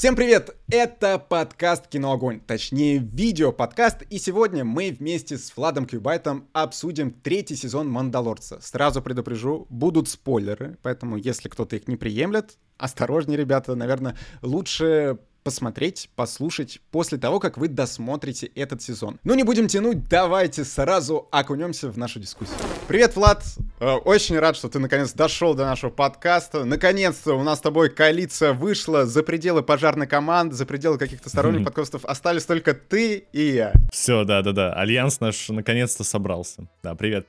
Всем привет! Это подкаст «Киноогонь», точнее видео-подкаст, и сегодня мы вместе с Владом Кьюбайтом обсудим третий сезон «Мандалорца». Сразу предупрежу, будут спойлеры, поэтому если кто-то их не приемлет, осторожнее, ребята, наверное, лучше посмотреть, послушать после того, как вы досмотрите этот сезон. Ну, не будем тянуть, давайте сразу окунемся в нашу дискуссию. Привет, Влад! Э, очень рад, что ты наконец дошел до нашего подкаста. Наконец-то у нас с тобой коалиция вышла за пределы пожарной команды, за пределы каких-то сторонних подкастов. Остались только ты и я. Все, да-да-да. Альянс наш наконец-то собрался. Да, привет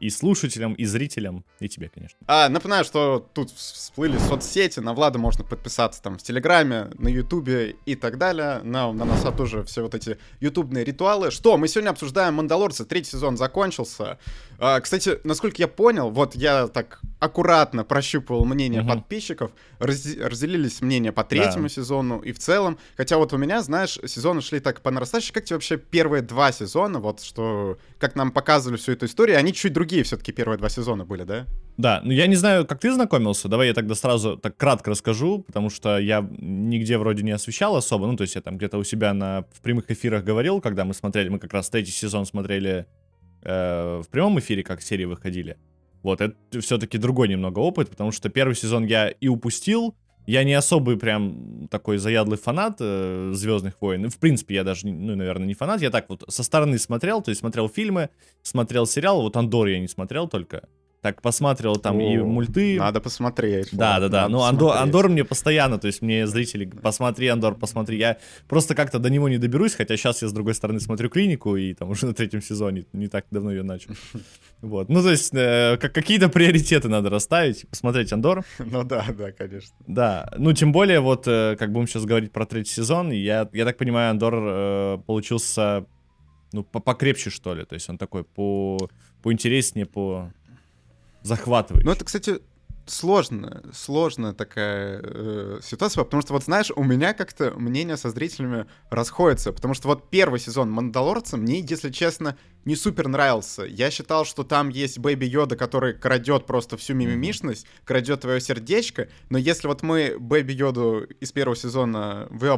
и слушателям, и зрителям, и тебе, конечно. А, напоминаю, что тут всплыли соцсети, на Влада можно подписаться там в Телеграме, на Ютубе и так далее. На, на нас тоже все вот эти ютубные ритуалы. Что, мы сегодня обсуждаем «Мандалорца», третий сезон закончился. А, кстати, насколько я понял, вот я так аккуратно прощупывал мнение угу. подписчиков, раз, разделились мнения по третьему да. сезону и в целом. Хотя вот у меня, знаешь, сезоны шли так по нарастающей. Как тебе вообще первые два сезона, вот что, как нам показывали всю эту историю, они чуть другие все-таки первые два сезона были, да? Да, ну я не знаю, как ты знакомился, давай я тогда сразу так кратко расскажу, потому что я нигде вроде не освещал особо, ну то есть я там где-то у себя на, в прямых эфирах говорил, когда мы смотрели, мы как раз третий сезон смотрели э, в прямом эфире, как серии выходили. Вот, это все-таки другой немного опыт, потому что первый сезон я и упустил, я не особый прям такой заядлый фанат э, Звездных войн. В принципе, я даже, ну, наверное, не фанат. Я так вот со стороны смотрел, то есть смотрел фильмы, смотрел сериал. Вот Андор я не смотрел только так посмотрел там О, и мульты. Надо посмотреть. Да, да, да. Ну, Андор, Андор мне постоянно, то есть мне зрители, посмотри, Андор, посмотри. Я просто как-то до него не доберусь, хотя сейчас я с другой стороны смотрю клинику, и там уже на третьем сезоне, не так давно ее начал. Вот. Ну, то есть, э, какие-то приоритеты надо расставить, посмотреть Андор. Ну да, да, конечно. Да. Ну, тем более, вот, э, как будем сейчас говорить про третий сезон, я, я так понимаю, Андор э, получился, ну, покрепче, что ли. То есть он такой по поинтереснее, по захватывающий. Ну, это, кстати, сложная, сложная такая э, ситуация, потому что вот знаешь, у меня как-то мнение со зрителями расходится, потому что вот первый сезон Мандалорца мне, если честно, не супер нравился. Я считал, что там есть Бэби Йода, который крадет просто всю мимимишность, крадет твое сердечко, но если вот мы Бэби Йоду из первого сезона вы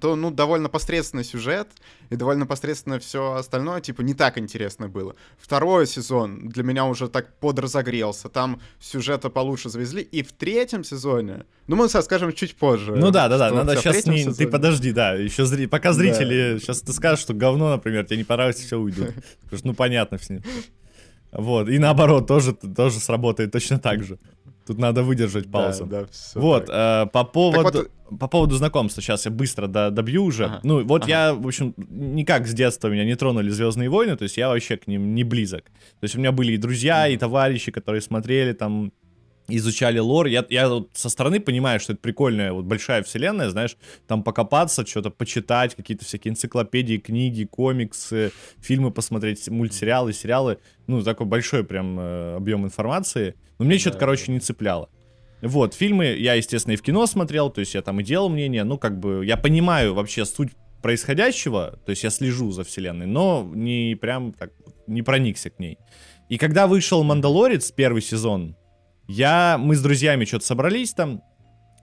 то, ну, довольно посредственный сюжет, и довольно посредственно все остальное, типа, не так интересно было. Второй сезон для меня уже так подразогрелся, там сюжета получше завезли, и в третьем сезоне, ну, мы скажем чуть позже. Ну да, да, да, надо сейчас не... Сезоне... Ты подожди, да, еще зри... пока зрители, да. сейчас ты скажешь, что говно, например, тебе не понравится, все уйдут. Потому что, ну, понятно все. Вот, и наоборот, тоже, тоже сработает точно так же. Тут надо выдержать паузу. Да, да, все вот, э, по поводу... Вот... По поводу знакомства, сейчас я быстро до, добью уже. Ага. Ну, вот ага. я, в общем, никак с детства меня не тронули Звездные войны, то есть я вообще к ним не близок. То есть у меня были и друзья, и товарищи, которые смотрели там изучали лор. Я, я вот со стороны понимаю, что это прикольная, вот большая вселенная, знаешь, там покопаться, что-то почитать, какие-то всякие энциклопедии, книги, комиксы, фильмы посмотреть, мультсериалы, сериалы. Ну, такой большой прям э, объем информации. Но мне да, что-то, короче, не цепляло. Вот, фильмы я, естественно, и в кино смотрел, то есть я там и делал мнение, ну, как бы, я понимаю вообще суть происходящего, то есть я слежу за вселенной, но не прям так, не проникся к ней. И когда вышел «Мандалорец», первый сезон, я, мы с друзьями что-то собрались там,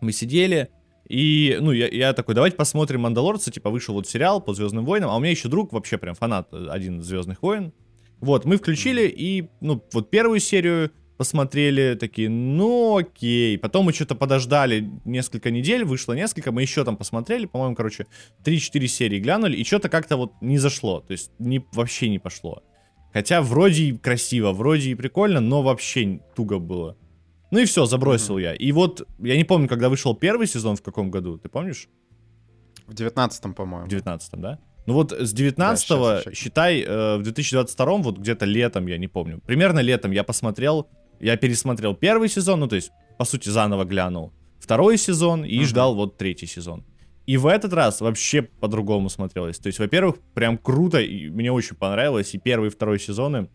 мы сидели, и, ну, я, я такой, давайте посмотрим «Мандалорца», типа, вышел вот сериал по «Звездным войнам», а у меня еще друг вообще прям фанат один «Звездных войн». Вот, мы включили, и, ну, вот первую серию посмотрели, такие, ну, окей. Потом мы что-то подождали несколько недель, вышло несколько, мы еще там посмотрели, по-моему, короче, 3-4 серии глянули, и что-то как-то вот не зашло, то есть не, вообще не пошло. Хотя вроде и красиво, вроде и прикольно, но вообще туго было. Ну и все, забросил mm-hmm. я. И вот, я не помню, когда вышел первый сезон, в каком году, ты помнишь? В девятнадцатом, по-моему. В девятнадцатом, да? Ну вот с 19 да, считай, э, в 2022 вот где-то летом, я не помню, примерно летом я посмотрел, я пересмотрел первый сезон, ну то есть, по сути, заново глянул второй сезон и угу. ждал вот третий сезон. И в этот раз вообще по-другому смотрелось. То есть, во-первых, прям круто, и мне очень понравилось, и первый, и второй сезоны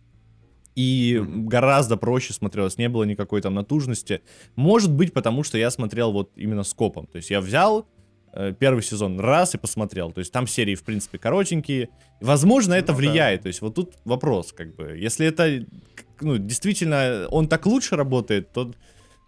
и гораздо проще смотрелось, не было никакой там натужности. Может быть, потому что я смотрел вот именно скопом. То есть я взял э, первый сезон раз и посмотрел. То есть там серии, в принципе, коротенькие. Возможно, это ну, влияет. Да. То есть вот тут вопрос, как бы. Если это, ну, действительно, он так лучше работает, то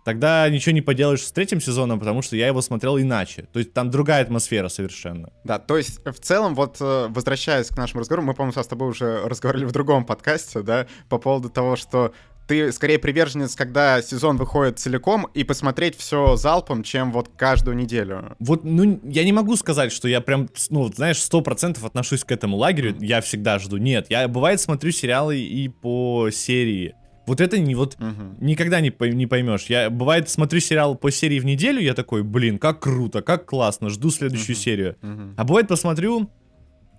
тогда ничего не поделаешь с третьим сезоном, потому что я его смотрел иначе. То есть там другая атмосфера совершенно. Да, то есть в целом, вот э, возвращаясь к нашему разговору, мы, по-моему, с тобой уже разговаривали в другом подкасте, да, по поводу того, что ты скорее приверженец, когда сезон выходит целиком, и посмотреть все залпом, чем вот каждую неделю. Вот, ну, я не могу сказать, что я прям, ну, знаешь, сто процентов отношусь к этому лагерю, я всегда жду. Нет, я, бывает, смотрю сериалы и по серии. Вот это не вот угу. никогда не, не поймешь. Я бывает смотрю сериал по серии в неделю, я такой, блин, как круто, как классно, жду следующую угу. серию. Угу. А бывает посмотрю,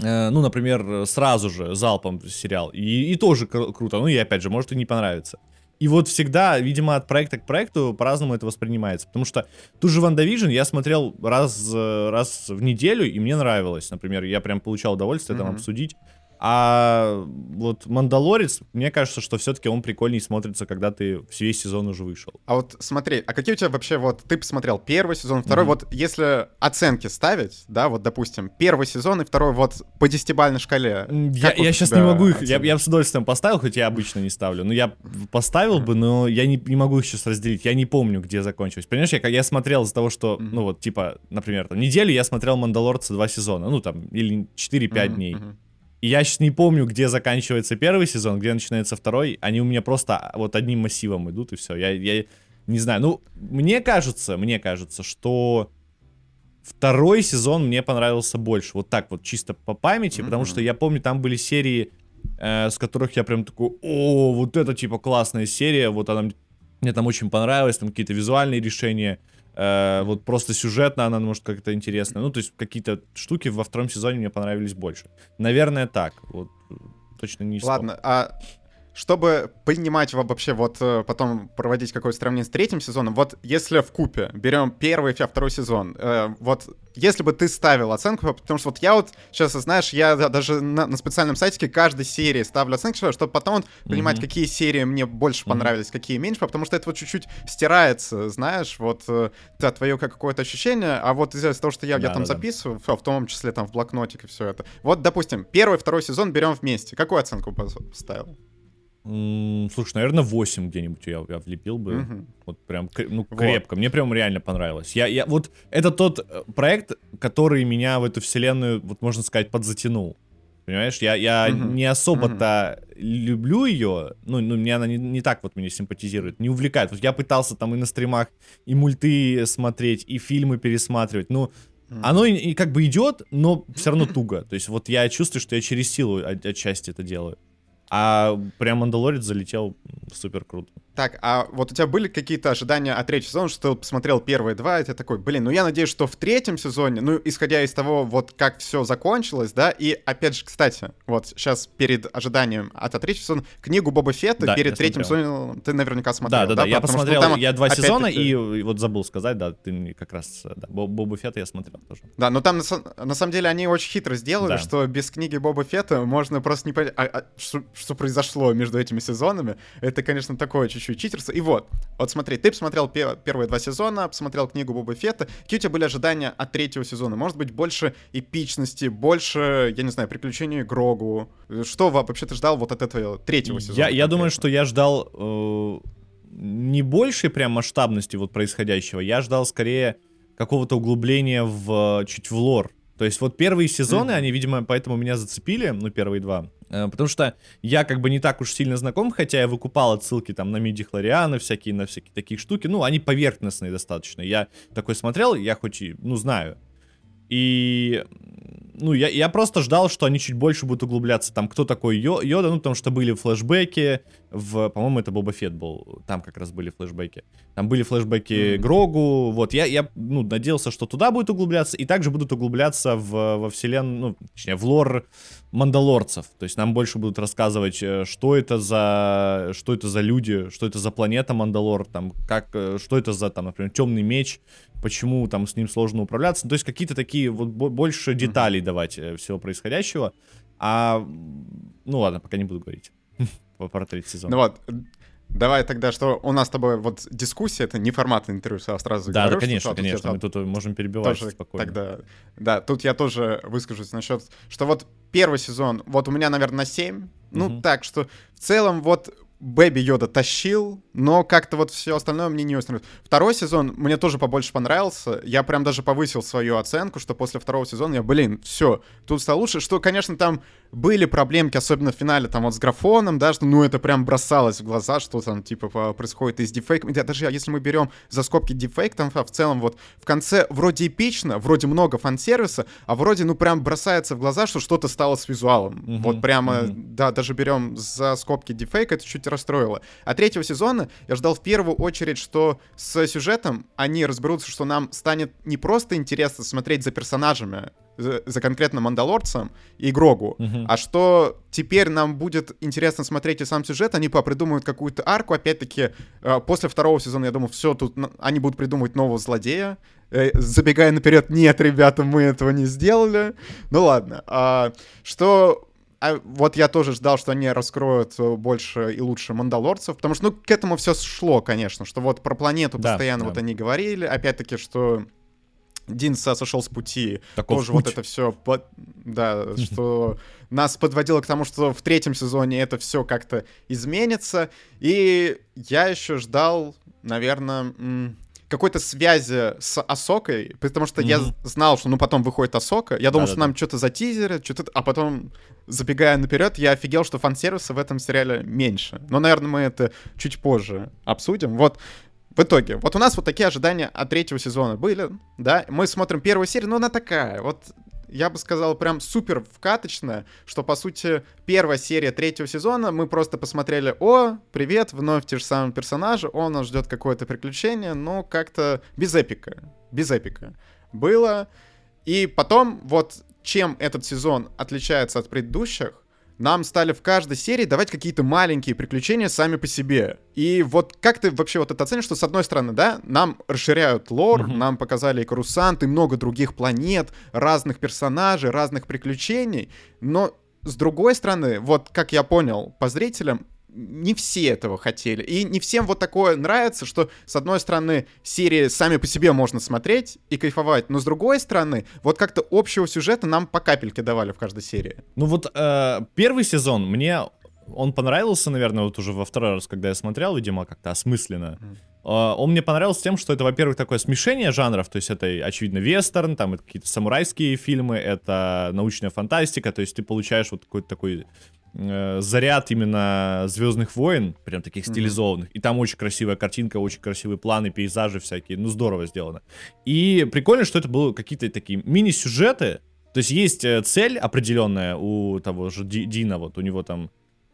э, ну, например, сразу же залпом сериал и, и тоже кру- круто. Ну и опять же, может и не понравится. И вот всегда, видимо, от проекта к проекту по-разному это воспринимается. Потому что ту же WandaVision я смотрел раз, э, раз в неделю, и мне нравилось. Например, я прям получал удовольствие mm-hmm. там обсудить. А вот Мандалорец, мне кажется, что все-таки он прикольнее смотрится, когда ты весь сезон уже вышел. А вот смотри, а какие у тебя вообще вот ты посмотрел первый сезон, второй, mm-hmm. вот если оценки ставить, да, вот допустим, первый сезон и второй вот по десятибальной шкале. Я, вот я сейчас не могу их, я, я с удовольствием поставил, хоть я обычно не ставлю, но я поставил mm-hmm. бы, но я не, не могу их сейчас разделить, я не помню, где закончилось. Понимаешь, я, я смотрел из-за того, что, mm-hmm. ну вот, типа, например, там, неделю я смотрел Мандалорца два сезона, ну там, или 4-5 mm-hmm. дней. Mm-hmm. Я сейчас не помню, где заканчивается первый сезон, где начинается второй. Они у меня просто вот одним массивом идут, и все. Я, я не знаю. Ну, мне кажется, мне кажется, что второй сезон мне понравился больше. Вот так вот, чисто по памяти, mm-hmm. потому что я помню, там были серии, э, с которых я прям такой, о, вот это типа классная серия, вот она мне там очень понравилась, там какие-то визуальные решения. Э, вот просто сюжетно она может как-то интересная. Ну, то есть какие-то штуки во втором сезоне мне понравились больше. Наверное, так. Вот точно не Ладно, а чтобы понимать вообще, вот э, потом проводить какое-то сравнение с третьим сезоном, вот если в купе берем первый и второй сезон, э, вот если бы ты ставил оценку, потому что вот я вот сейчас, знаешь, я даже на, на специальном сайтике каждой серии ставлю оценку, чтобы потом вот понимать, mm-hmm. какие серии мне больше mm-hmm. понравились, какие меньше, потому что это вот чуть-чуть стирается, знаешь, вот э, да, твое какое-то ощущение, а вот из-за того, что я, да, я там да, записываю, да. в том числе там в блокнотик и все это. Вот, допустим, первый, второй сезон берем вместе. Какую оценку поставил? Слушай, наверное, 8 где-нибудь я, я влепил бы. Угу. Вот прям, ну, крепко. Вот. Мне прям реально понравилось. Я, я, вот это тот э, проект, который меня в эту вселенную, вот можно сказать, подзатянул. Понимаешь, я, я угу. не особо-то угу. люблю ее, ну, ну, мне она не, не так вот меня симпатизирует, не увлекает. Вот я пытался там и на стримах, и мульты смотреть, и фильмы пересматривать, ну, mm Оно и, и как бы идет, но все равно туго. То есть вот я чувствую, что я через силу от, отчасти это делаю. А прям Мандалорец залетел супер круто. Так, а вот у тебя были какие-то ожидания от третьего сезона, что ты посмотрел первые два, и ты такой, блин, ну я надеюсь, что в третьем сезоне, ну исходя из того, вот как все закончилось, да, и опять же, кстати, вот сейчас перед ожиданием от, третьего сезона книгу Боба Фетта да, перед третьим сезоном ты наверняка смотрел, да? Да, да, да, я посмотрел, там, я два сезона, и, и вот забыл сказать, да, ты как раз, да, Боба Фетта я смотрел тоже. Да, но там на, на самом деле они очень хитро сделали, да. что без книги Боба Фетта можно просто не понять, а, а, что, что произошло между этими сезонами, это, конечно, такое чуть-чуть читерство, и вот, вот смотри, ты посмотрел первые два сезона, посмотрел книгу Боба Фетта. Какие у тебя были ожидания от третьего сезона? Может быть, больше эпичности, больше, я не знаю, приключений Грогу? Что вообще ты ждал вот от этого третьего сезона? Я, я думаю, что я ждал э, не большей прям масштабности вот происходящего. Я ждал скорее какого-то углубления в чуть в лор. То есть вот первые сезоны, mm-hmm. они, видимо, поэтому меня зацепили, ну, первые два. Э, потому что я как бы не так уж сильно знаком, хотя я выкупал отсылки там на миди-хлорианы, всякие, на всякие такие штуки. Ну, они поверхностные достаточно. Я такой смотрел, я хоть и, ну, знаю. И ну, я, я просто ждал, что они чуть больше будут углубляться. Там, кто такой Йо, Йода, ну, потому что были флешбеки, в, по-моему, это Боба Фет был, там как раз были флешбеки. Там были флешбеки mm-hmm. Грогу, вот, я, я, ну, надеялся, что туда будет углубляться, и также будут углубляться в, во вселенную, ну, точнее, в лор мандалорцев. То есть нам больше будут рассказывать, э, что это за, что это за люди, что это за планета Мандалор, там, как, э, что это за, там, например, темный меч, почему там с ним сложно управляться. Ну, то есть какие-то такие вот больше деталей mm-hmm. Давать э, всего происходящего. А, ну ладно, пока не буду говорить про третий сезон. Ну вот, Давай тогда, что у нас с тобой вот дискуссия, это не формат интервью, а сразу Да, говорю, да, конечно, что, конечно, мы тут можем перебивать тоже, спокойно. Тогда, да, тут я тоже выскажусь насчет, что вот первый сезон, вот у меня, наверное, на 7, ну угу. так, что в целом вот Бэби Йода тащил, но как-то вот все остальное мне не устраивает. Второй сезон мне тоже побольше понравился. Я прям даже повысил свою оценку, что после второго сезона я, блин, все, тут стало лучше. Что, конечно, там были проблемки, особенно в финале, там вот с графоном, да, что, ну, это прям бросалось в глаза, что там, типа, происходит из дефейка. Даже если мы берем за скобки дефейк, там в целом вот в конце вроде эпично, вроде много фан-сервиса, а вроде, ну, прям бросается в глаза, что что-то стало с визуалом. Mm-hmm. Вот прямо, mm-hmm. да, даже берем за скобки дефейк, это чуть расстроило. А третьего сезона я ждал в первую очередь, что с сюжетом они разберутся, что нам станет не просто интересно смотреть за персонажами, за, за конкретно Мандалорцем и Грогу, uh-huh. а что теперь нам будет интересно смотреть и сам сюжет, они попридумают какую-то арку, опять-таки, э, после второго сезона, я думаю, все, тут они будут придумывать нового злодея, э, забегая наперед, нет, ребята, мы этого не сделали, ну ладно, а, что а вот я тоже ждал, что они раскроют э, больше и лучше мандалорцев, потому что, ну, к этому все шло, конечно, что вот про планету да, постоянно да. вот они говорили, опять-таки, что Динса сошел с пути. Таков тоже путь. вот это все, да, что нас подводило к тому, что в третьем сезоне это все как-то изменится. И я еще ждал, наверное, какой-то связи с Асокой, потому что mm-hmm. я знал, что ну потом выходит Асока. Я думал, да, что да, нам что-то затизерят, что-то, а потом, забегая наперед, я офигел, что фан-сервиса в этом сериале меньше. Но, наверное, мы это чуть позже обсудим. Вот в итоге, вот у нас вот такие ожидания от третьего сезона были, да, мы смотрим первую серию, но она такая, вот я бы сказал, прям супер вкаточная, что, по сути, первая серия третьего сезона, мы просто посмотрели, о, привет, вновь те же самые персонажи, он нас ждет какое-то приключение, но как-то без эпика, без эпика было. И потом, вот чем этот сезон отличается от предыдущих, нам стали в каждой серии давать какие-то маленькие приключения сами по себе. И вот как ты вообще вот это оценишь, что с одной стороны, да, нам расширяют лор, mm-hmm. нам показали и Карусант, и много других планет, разных персонажей, разных приключений, но с другой стороны, вот как я понял по зрителям, не все этого хотели. И не всем вот такое нравится, что, с одной стороны, серии сами по себе можно смотреть и кайфовать, но с другой стороны, вот как-то общего сюжета нам по капельке давали в каждой серии. Ну вот э, первый сезон мне он понравился, наверное, вот уже во второй раз, когда я смотрел, видимо, как-то осмысленно. Mm. Uh, он мне понравился тем, что это, во-первых, такое смешение жанров, то есть это, очевидно, вестерн, там какие-то самурайские фильмы, это научная фантастика, то есть ты получаешь вот какой-то такой э, заряд именно Звездных войн, прям таких стилизованных. Mm-hmm. И там очень красивая картинка, очень красивые планы, пейзажи всякие. Ну, здорово сделано. И прикольно, что это было какие-то такие мини-сюжеты. То есть есть э, цель определенная у того же Дина, вот у него там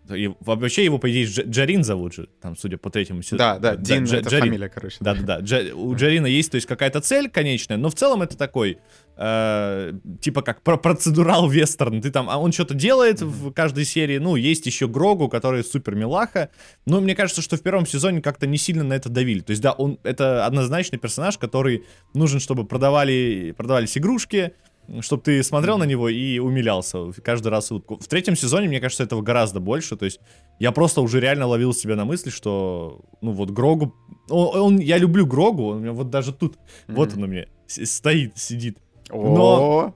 и вообще его, по идее, Джарин зовут же, там, судя по третьему сезону. Да, да, Дин Дж, это Джарин. фамилия, короче. Да-да-да. Джа, у Джарина есть, то есть, какая-то цель конечная, но в целом это такой, э, типа как про процедурал вестерн. Ты там, а он что-то делает mm-hmm. в каждой серии. Ну, есть еще Грогу, который супер милаха. Но мне кажется, что в первом сезоне как-то не сильно на это давили. То есть, да, он это однозначный персонаж, который нужен, чтобы продавали, продавались игрушки, чтобы ты смотрел на него и умилялся каждый раз утку. В третьем сезоне, мне кажется, этого гораздо больше. То есть я просто уже реально ловил себя на мысли, что, ну вот Грогу... Он, он, я люблю Грогу, он у меня вот даже тут, mm-hmm. вот он у меня стоит, сидит. Но...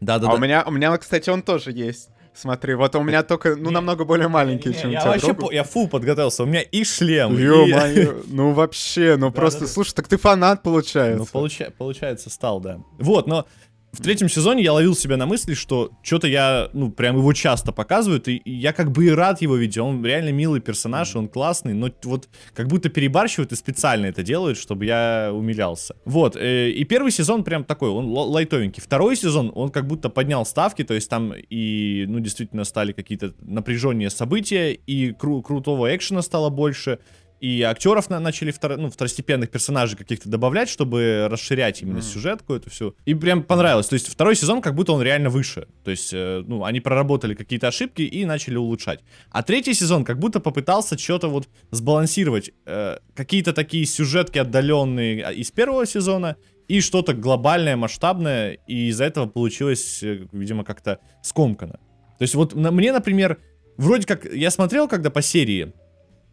Да-да-да. А у меня, у меня, кстати, он тоже есть. Смотри, вот у меня только, ну, намного более маленький, чем я у тебя. Вообще, по, я фул подготовился, у меня и шлем. Ё-моё, ну вообще, ну просто, слушай, так ты фанат, получается. Ну, получа, получается, стал, да. Вот, но в третьем сезоне я ловил себя на мысли, что что-то я, ну, прям его часто показывают, и, я как бы и рад его видеть. Он реально милый персонаж, он классный, но вот как будто перебарщивают и специально это делают, чтобы я умилялся. Вот, э, и первый сезон прям такой, он лайтовенький. Второй сезон, он как будто поднял ставки, то есть там и, ну, действительно стали какие-то напряженные события, и кру крутого экшена стало больше, и актеров на начали втор, ну, второстепенных персонажей каких-то добавлять, чтобы расширять именно mm. сюжетку эту всю. И прям понравилось. То есть второй сезон как будто он реально выше. То есть, э, ну, они проработали какие-то ошибки и начали улучшать. А третий сезон как будто попытался что-то вот сбалансировать. Э, какие-то такие сюжетки отдаленные из первого сезона и что-то глобальное, масштабное. И из-за этого получилось, э, видимо, как-то скомкано. То есть вот на, мне, например, вроде как я смотрел когда по серии,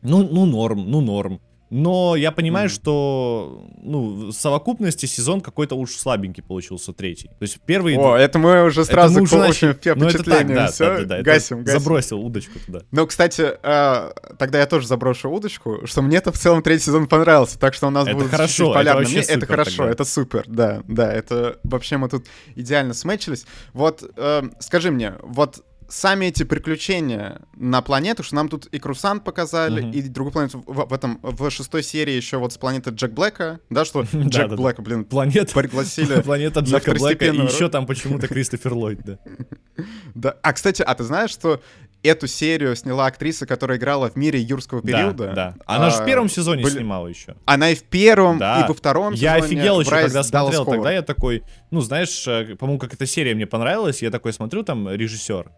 ну, ну норм, ну норм. Но я понимаю, mm-hmm. что, ну, в совокупности сезон какой-то уж слабенький получился, третий. То есть первый... О, это мы уже сразу мы уже начали... ну, это так, да, Все, да, да, да, гасим, гасим. Забросил удочку туда. Ну, кстати, э, тогда я тоже заброшу удочку, что мне-то в целом третий сезон понравился, так что у нас это будет хорошо, чуть это, вообще это хорошо, тогда. это супер, да, да, это вообще мы тут идеально смечились. Вот, э, скажи мне, вот сами эти приключения на планету, что нам тут и Крусант показали, mm-hmm. и другую планету в, в этом в шестой серии еще вот с планеты Джек Блэка, да, что Джек Блэка, блин, планета пригласили. Планета Джека Блэка, и еще там почему-то Кристофер Ллойд, да. Да, а кстати, а ты знаешь, что эту серию сняла актриса, которая играла в мире юрского периода. Да, да. Она а, же в первом сезоне были... снимала еще. Она и в первом, да. и во втором я сезоне. Я офигел еще, когда смотрел. Тогда я такой, ну, знаешь, э, по-моему, как эта серия мне понравилась, я такой смотрю, там режиссер.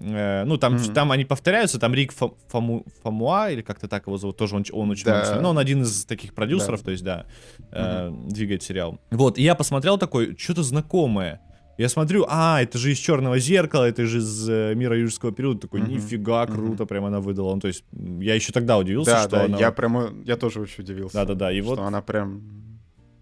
Э, ну, там, mm-hmm. там они повторяются, там Рик Фому, Фомуа, или как-то так его зовут, тоже он, он очень да. много, но он один из таких продюсеров, да. то есть, да, mm-hmm. э, двигает сериал. Вот, и я посмотрел такой, что-то знакомое. Я смотрю, а, это же из черного зеркала, это же из э, мира юрского периода. Такой, mm-hmm. нифига, круто, mm-hmm. прям она выдала. Ну, то есть, я еще тогда удивился, да, что да, она... я прямо, я тоже очень удивился. Да-да-да, и что вот... она прям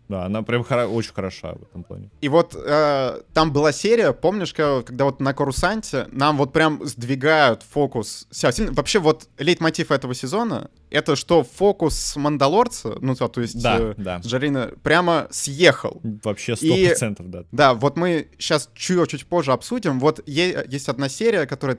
да, она прям хоро- очень хороша в этом плане. И вот э, там была серия, помнишь, когда вот на Корусанте нам вот прям сдвигают фокус. Вообще вот лейтмотив этого сезона — это что фокус Мандалорца, ну то, то есть да, э, да. Жарина, прямо съехал. Вообще сто процентов, да. Да, вот мы сейчас чуть-чуть позже обсудим. Вот есть одна серия, которая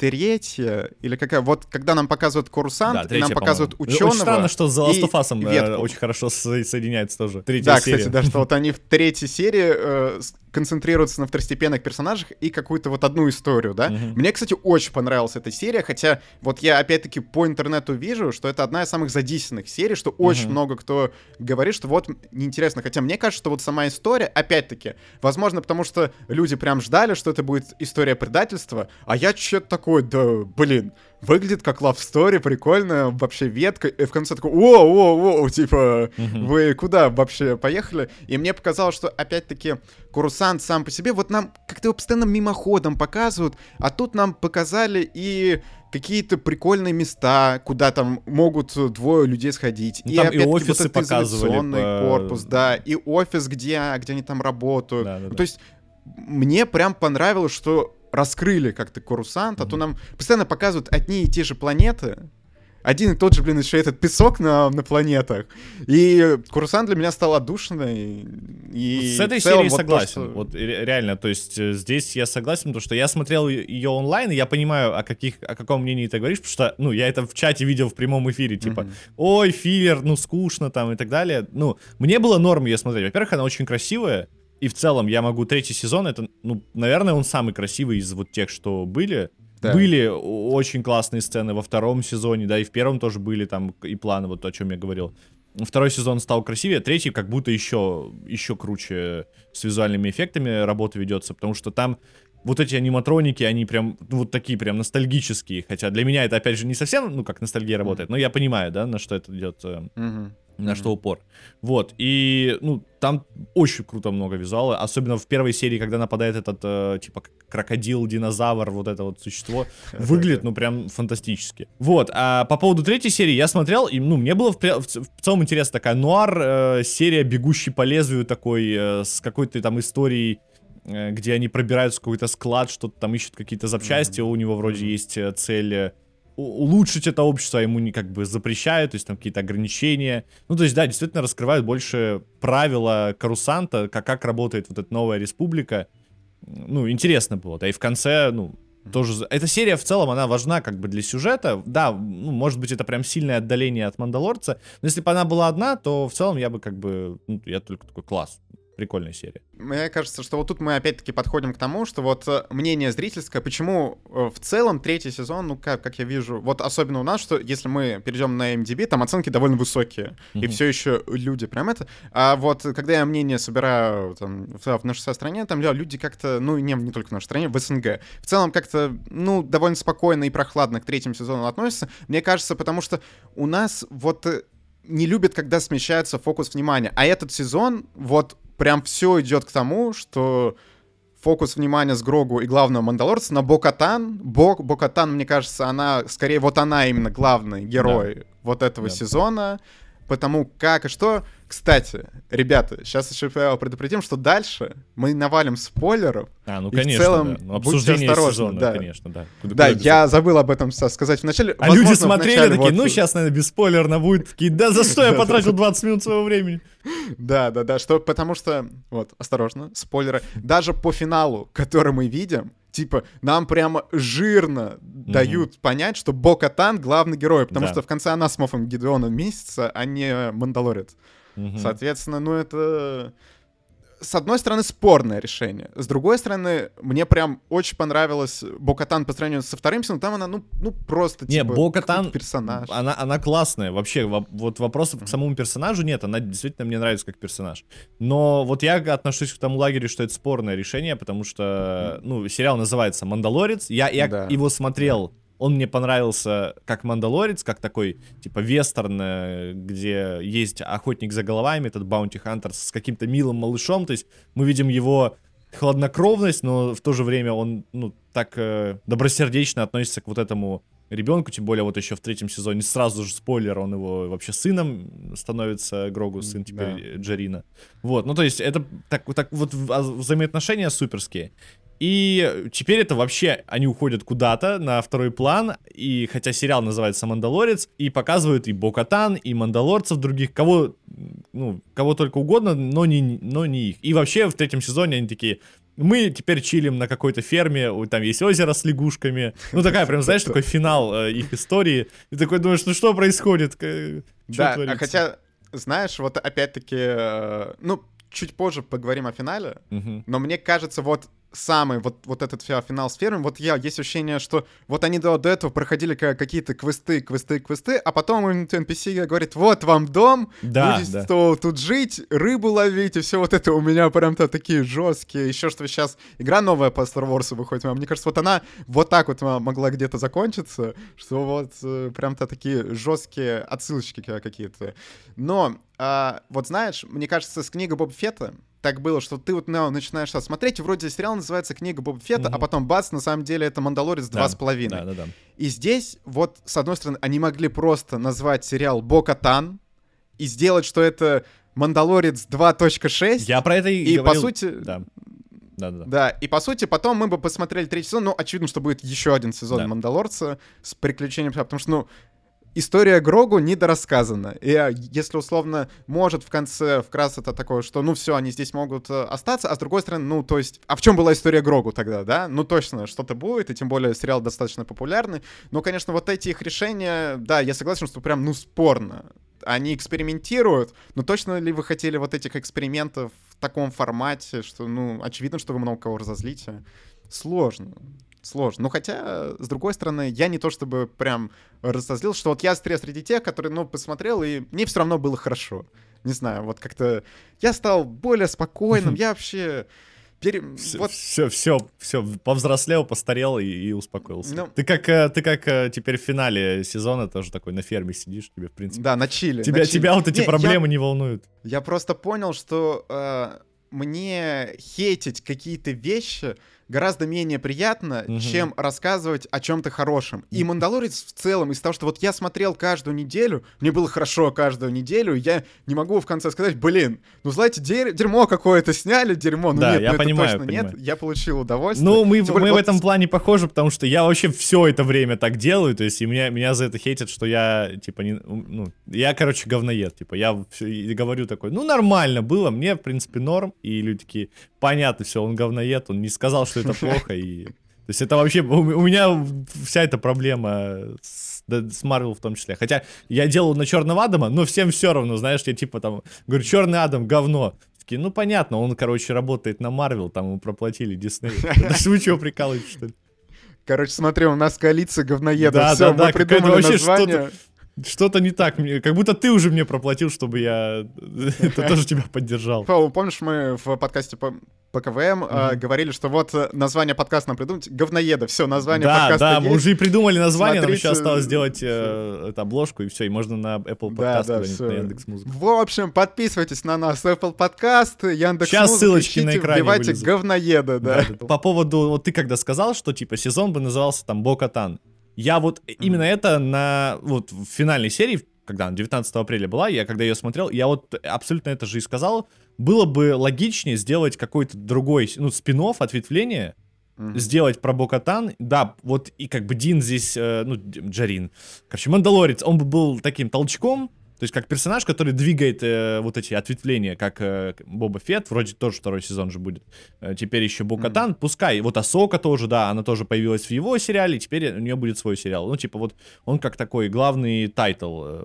третья, или какая, вот когда нам показывают курсант, да, третья, нам показывают ученого. Очень странно, что с The Last of Us э, очень хорошо соединяется тоже. Третья да, серия. кстати, да, что вот они в третьей серии э, концентрируются на второстепенных персонажах и какую-то вот одну историю, да. Mm-hmm. Мне, кстати, очень понравилась эта серия, хотя вот я опять-таки по интернету вижу, что это одна из самых задисенных серий, что mm-hmm. очень много кто говорит, что вот неинтересно. Хотя мне кажется, что вот сама история, опять-таки, возможно, потому что люди прям ждали, что это будет история предательства, а я что-то такое, да, блин, выглядит как love story, прикольно, вообще ветка, и в конце такой, о, о, о, типа, mm-hmm. вы куда вообще поехали? И мне показалось, что, опять-таки, Курсант сам по себе, вот нам как-то его постоянно мимоходом показывают, а тут нам показали и какие-то прикольные места, куда там могут двое людей сходить. Ну, и, там и офисы вот показывали. По... корпус, да, и офис, где, где они там работают. Да, да, да. То есть мне прям понравилось, что раскрыли как-то Корусант, а то нам постоянно показывают одни и те же планеты, один и тот же, блин, еще этот песок на, на планетах. И Курсант для меня стал отдушиной. И С этой серией вот согласен. То, что... Вот реально, то есть э, здесь я согласен, потому что я смотрел ее онлайн, и я понимаю, о, каких, о каком мнении ты говоришь, потому что, ну, я это в чате видел в прямом эфире, типа, mm-hmm. ой, филлер, ну, скучно там и так далее. Ну, мне было норм ее смотреть. Во-первых, она очень красивая, и в целом я могу третий сезон, это, ну, наверное, он самый красивый из вот тех, что были. Да. Были очень классные сцены во втором сезоне, да, и в первом тоже были там и планы, вот о чем я говорил. Второй сезон стал красивее, третий как будто еще, еще круче с визуальными эффектами работа ведется, потому что там вот эти аниматроники, они прям, ну, вот такие прям ностальгические, хотя для меня это, опять же, не совсем, ну, как ностальгия работает, но я понимаю, да, на что это идет, mm-hmm на mm-hmm. что упор. Вот, и, ну, там очень круто много визуала, особенно в первой серии, когда нападает этот, э, типа, крокодил, динозавр, вот это вот существо, выглядит, ну, прям фантастически. Вот, а по поводу третьей серии я смотрел, и, ну, мне было в, в, в целом интересно такая нуар, э, серия «Бегущий по лезвию» такой, э, с какой-то там историей, э, где они пробираются в какой-то склад, что-то там ищут какие-то запчасти, mm-hmm. у него вроде mm-hmm. есть э, цель э, улучшить это общество ему не как бы запрещают, то есть там какие-то ограничения. Ну, то есть, да, действительно раскрывают больше правила Карусанта, как, как работает вот эта новая республика. Ну, интересно было. Да и в конце, ну, тоже... Эта серия в целом, она важна как бы для сюжета. Да, ну, может быть, это прям сильное отдаление от Мандалорца. Но если бы она была одна, то в целом я бы как бы... Ну, я только такой класс прикольная серия. Мне кажется, что вот тут мы опять-таки подходим к тому, что вот э, мнение зрительское, почему э, в целом третий сезон, ну как, как я вижу, вот особенно у нас, что если мы перейдем на MDB, там оценки довольно высокие, mm-hmm. и все еще люди прям это. А вот когда я мнение собираю там, в, в нашей стране, там люди как-то, ну не, не только в нашей стране, в СНГ, в целом как-то, ну, довольно спокойно и прохладно к третьему сезону относятся. Мне кажется, потому что у нас вот э, не любят, когда смещается фокус внимания. А этот сезон, вот прям все идет к тому, что фокус внимания с Грогу и главного Мандалорца на Бокатан. Бок, Бокатан, мне кажется, она, скорее, вот она именно главный герой да. вот этого да. сезона. потому как и что. Кстати, ребята, сейчас еще предупредим, что дальше мы навалим спойлеров. А, ну конечно, в целом, да. Ну, обсуждение осторожны, сезона, да. конечно, да. Куда, да, куда я забыл об этом сказать вначале. А Возможно, люди смотрели вначале, такие, вот... ну сейчас, наверное, бесспойлерно будет. Такие, да за что я потратил 20 минут своего времени? Да, да, да, что, потому что, вот, осторожно, спойлеры. Даже по финалу, который мы видим, типа, нам прямо жирно mm-hmm. дают понять, что Бо-Катан главный герой, потому да. что в конце она с Мофом Гидеона месяца, а не Мандалорец. Mm-hmm. Соответственно, ну это с одной стороны, спорное решение. С другой стороны, мне прям очень понравилась Бокатан по сравнению со вторым сезоном. Там она, ну, ну просто, не, типа, Бокатан, персонаж. Она, она классная. Вообще, вот вопросов mm-hmm. к самому персонажу нет. Она действительно мне нравится как персонаж. Но вот я отношусь к тому лагерю, что это спорное решение, потому что, mm-hmm. ну, сериал называется «Мандалорец». Я, я да. его смотрел он мне понравился как Мандалорец, как такой, типа, вестерн, э, где есть охотник за головами, этот Баунти Хантер с каким-то милым малышом, то есть мы видим его хладнокровность, но в то же время он, ну, так э, добросердечно относится к вот этому ребенку, тем более вот еще в третьем сезоне сразу же спойлер, он его вообще сыном становится, Грогу, сын теперь да. Джарина. Вот, ну то есть это так, так вот взаимоотношения суперские. И теперь это вообще, они уходят куда-то на второй план, и хотя сериал называется «Мандалорец», и показывают и Бокатан, и Мандалорцев других, кого, ну, кого только угодно, но не, но не их. И вообще в третьем сезоне они такие, мы теперь чилим на какой-то ферме, там есть озеро с лягушками. Ну, такая прям, знаешь, такой финал э, их истории. И такой думаешь, ну что происходит? Да, а хотя, знаешь, вот опять-таки, э, ну, чуть позже поговорим о финале, но мне кажется, вот самый вот, вот этот финал с фермой, вот я, есть ощущение, что вот они до, до этого проходили какие-то квесты, квесты, квесты, а потом NPC говорит, вот вам дом, да, будете да. То, тут жить, рыбу ловить, и все вот это у меня прям-то такие жесткие, еще что сейчас игра новая по Star Wars выходит, мне кажется, вот она вот так вот могла где-то закончиться, что вот э, прям-то такие жесткие отсылочки какие-то. Но, а, вот знаешь, мне кажется, с книгой Боба Фетта, так было, что ты вот ну, начинаешь смотреть, вроде сериал называется «Книга Боба Фетта», mm-hmm. а потом бац, на самом деле это «Мандалорец» два с половиной. Да, да, да. И здесь вот, с одной стороны, они могли просто назвать сериал «Бокатан» и сделать, что это «Мандалорец 2.6». Я про это и, и говорил. по сути... Да. Да, да, да. и по сути, потом мы бы посмотрели третий сезон, ну, очевидно, что будет еще один сезон да. Мандалорца с приключением, потому что, ну, история Грогу недорассказана. И а, если условно может в конце вкратце это такое, что ну все, они здесь могут э, остаться, а с другой стороны, ну то есть, а в чем была история Грогу тогда, да? Ну точно, что-то будет, и тем более сериал достаточно популярный. Но, конечно, вот эти их решения, да, я согласен, что прям, ну, спорно. Они экспериментируют, но точно ли вы хотели вот этих экспериментов в таком формате, что, ну, очевидно, что вы много кого разозлите? Сложно сложно. Ну, хотя, с другой стороны, я не то чтобы прям разозлил, что вот я стресс среди тех, которые, ну, посмотрел, и мне все равно было хорошо. Не знаю, вот как-то я стал более спокойным, я вообще... Пере... Все, вот... все, все, все, повзрослел, постарел и, и успокоился. Ну, ты как, э, ты как э, теперь в финале сезона тоже такой на ферме сидишь, тебе в принципе. Да, на чили. Тебя, на чили. тебя вот эти не, проблемы я, не волнуют. Я просто понял, что э, мне хейтить какие-то вещи гораздо менее приятно, угу. чем рассказывать о чем-то хорошем. И Мандалорец в целом, из того, что вот я смотрел каждую неделю, мне было хорошо каждую неделю, я не могу в конце сказать, блин, ну знаете, дер- дерьмо какое-то сняли, дерьмо. Ну да, нет, я ну, понимаю, точно понимаю. нет, я получил удовольствие. Ну, мы, более, мы вот... в этом плане похожи, потому что я вообще все это время так делаю, то есть и меня, меня за это хейтят, что я, типа, не, ну, я, короче, говноед, типа, я все, говорю такой, ну, нормально было, мне, в принципе, норм, и люди такие, понятно, все, он говноед, он не сказал, что это плохо, и... То есть это вообще... У меня вся эта проблема с, с Marvel в том числе. Хотя я делал на Черного Адама, но всем все равно, знаешь, я типа там... Говорю, Черный Адам, говно. Такие, ну понятно, он, короче, работает на Марвел, там ему проплатили Дисней. Вы чего прикалываетесь, что ли? Короче, смотри, у нас коалиция говноедов. Да, Все, да, мы да, придумали название. Что-то не так. Как будто ты уже мне проплатил, чтобы я это тоже тебя поддержал. Помнишь, мы в подкасте по, по КВМ mm-hmm. говорили, что вот э, название подкаста нам придумать говноеда. Все, название да, подкаста Да, да, мы уже и придумали название, Смотрите... нам еще осталось сделать э, обложку, и все, и можно на Apple Podcast да, да, на Яндекс Музыку. В общем, подписывайтесь на нас, Apple Podcast, Яндекс Сейчас ссылочки на экране Вбивайте говноеда, да. да. По поводу, вот ты когда сказал, что типа сезон бы назывался там Бокатан, я вот mm-hmm. именно это на вот в финальной серии, когда она 19 апреля была, я когда ее смотрел, я вот абсолютно это же и сказал, было бы логичнее сделать какой-то другой, ну, спин ответвление, мм-hmm. сделать про Бокатан. Да, вот и как бы Дин здесь, э, ну, Джарин, короче, Мандалорец, он бы был таким толчком, то есть как персонаж, который двигает э, вот эти ответвления, как э, Боба Фетт, вроде тоже второй сезон же будет. Э, теперь еще Бокатан, mm. пускай. Вот Асока тоже, да, она тоже появилась в его сериале, теперь у нее будет свой сериал. Ну, типа вот он как такой главный title э,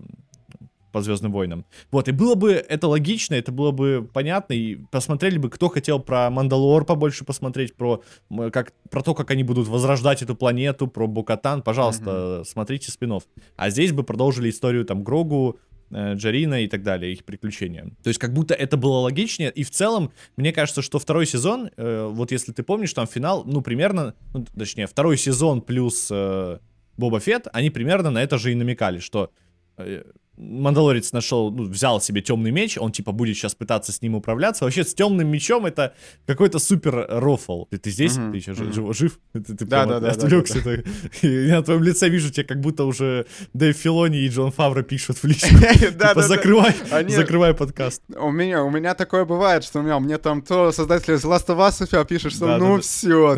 по Звездным войнам. Вот, и было бы это логично, это было бы понятно, и посмотрели бы, кто хотел про Мандалор побольше посмотреть, про, как, про то, как они будут возрождать эту планету, про Букатан, пожалуйста, mm-hmm. смотрите спинов. А здесь бы продолжили историю там Грогу, Джарина и так далее, их приключения. То есть как будто это было логичнее, и в целом, мне кажется, что второй сезон, э, вот если ты помнишь, там финал, ну, примерно, ну, точнее, второй сезон плюс э, Боба Фетт, они примерно на это же и намекали, что э, Мандалорец нашел, ну, взял себе темный меч, он типа будет сейчас пытаться с ним управляться. Вообще с темным мечом это какой-то супер рофл. Ты, ты здесь? Mm-hmm. Ты еще mm-hmm. жив? Ты, ты да, да, да, отвлекся. Да, да, да. Я на твоем лице вижу тебя, как будто уже Дэйв Филони и Джон Фавро пишут в личку. Типа закрывай, закрывай подкаст. У меня, у меня такое бывает, что у меня, мне там то создатель The Last of Us пишет, что ну все,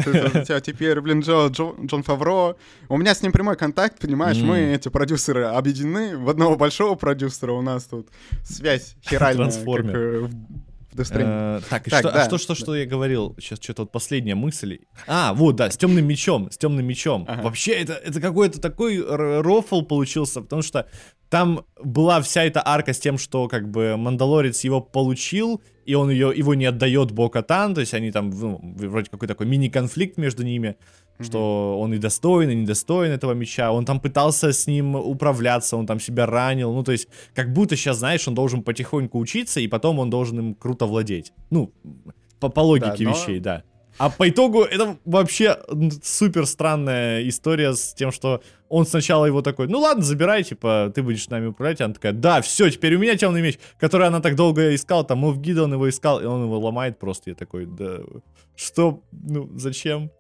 теперь, блин, Джон Фавро. У меня с ним прямой контакт, понимаешь, мы эти продюсеры объединены в одного большого второго продюсера у нас тут связь херальная. Трансформер. Как, э, Э, так, так что, да. а что, что, что я говорил? Сейчас что-то вот последняя мысль. А, вот, да, с темным мечом, с темным мечом. Ага. Вообще, это, это какой-то такой рофл получился, потому что там была вся эта арка с тем, что как бы Мандалорец его получил, и он ее, его не отдает Бокатан, то есть они там, ну, вроде какой такой мини-конфликт между ними что он и достоин, и недостоин этого меча. Он там пытался с ним управляться, он там себя ранил. Ну, то есть, как будто сейчас, знаешь, он должен потихоньку учиться, и потом он должен им круто владеть. Ну, по, по логике да, но... вещей, да. А по итогу это вообще супер странная история с тем, что он сначала его такой, ну ладно, забирай, типа, ты будешь с нами управлять. Она такая, да, все, теперь у меня темный меч, который она так долго искала, там, Мов Гидон его искал, и он его ломает просто. Я такой, да, что, ну, зачем?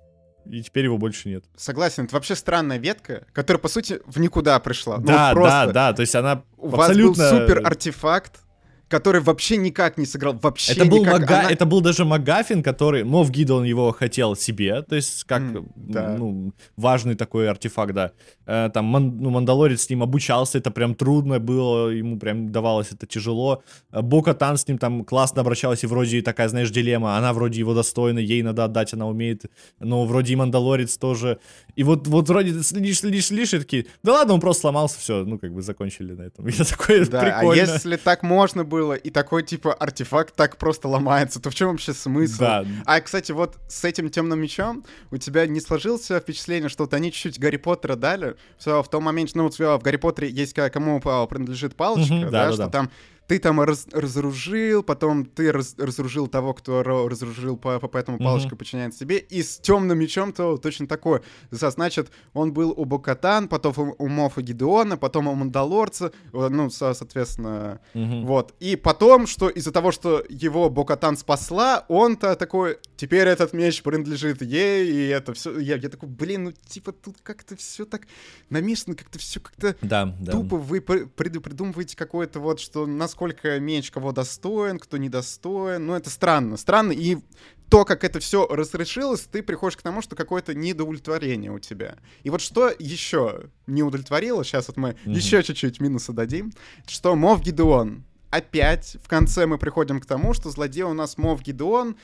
И теперь его больше нет. Согласен, это вообще странная ветка, которая, по сути, в никуда пришла. Ну, да, ну, просто... да, да, то есть она У абсолютно... вас был супер артефакт, который вообще никак не сыграл, вообще это был никак. Мага... Она... Это был даже Магафин, который, Мов Гидон его хотел себе, то есть как, mm, да. ну, важный такой артефакт, да. Э, там, ман... ну, Мандалорец с ним обучался, это прям трудно было, ему прям давалось это тяжело. Э, Бока Тан с ним там классно обращалась, и вроде такая, знаешь, дилемма, она вроде его достойна, ей надо отдать, она умеет, но вроде и Мандалорец тоже. И вот, вот вроде лишь, лишь, лишь, и такие, да ладно, он просто сломался, все, ну, как бы закончили на этом. Я такой, да, а прикольно. а если так можно было было, и такой, типа, артефакт так просто ломается, то в чем вообще смысл? Да. А, кстати, вот с этим темным мечом у тебя не сложился впечатление, что вот они чуть-чуть Гарри Поттера дали, все, в том моменте, ну, вот в Гарри Поттере есть кому принадлежит палочка, mm-hmm, да, да, что да. там ты там раз, разоружил, потом ты раз, разоружил того, кто разоружил, по, по поэтому палочка mm-hmm. подчиняется себе, и с темным мечом то точно такое. Значит, он был у Бокатан, потом у, Мофа Гидеона, потом у Мандалорца, ну, со, соответственно, mm-hmm. вот. И потом, что из-за того, что его Бокатан спасла, он-то такой, теперь этот меч принадлежит ей, и это все. Я, я такой, блин, ну, типа, тут как-то все так намешано, как-то все как-то да, да. тупо вы придумываете какое-то вот, что нас насколько меч кого достоин, кто недостоин. Ну, это странно. Странно. И то, как это все разрешилось, ты приходишь к тому, что какое-то недоудовлетворение у тебя. И вот что еще не удовлетворило, сейчас вот мы mm-hmm. еще чуть-чуть минуса дадим, что Мов Гидеон. Опять в конце мы приходим к тому, что злодей у нас Мов Гидеон,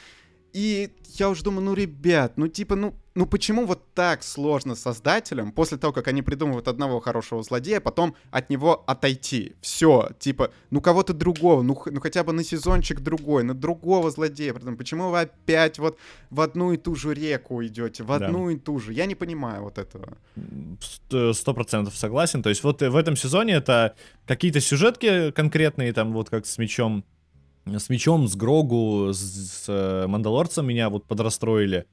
и я уже думаю, ну, ребят, ну, типа, ну, ну почему вот так сложно создателям, после того, как они придумывают одного хорошего злодея, потом от него отойти? Все, типа, ну кого-то другого, ну, ну хотя бы на сезончик другой, на другого злодея. Почему вы опять вот в одну и ту же реку идете, в одну да. и ту же? Я не понимаю вот этого. Сто процентов согласен. То есть вот в этом сезоне это какие-то сюжетки конкретные, там вот как с мечом, с мечом, с Грогу, с, с э, Мандалорцем меня вот подрастроили.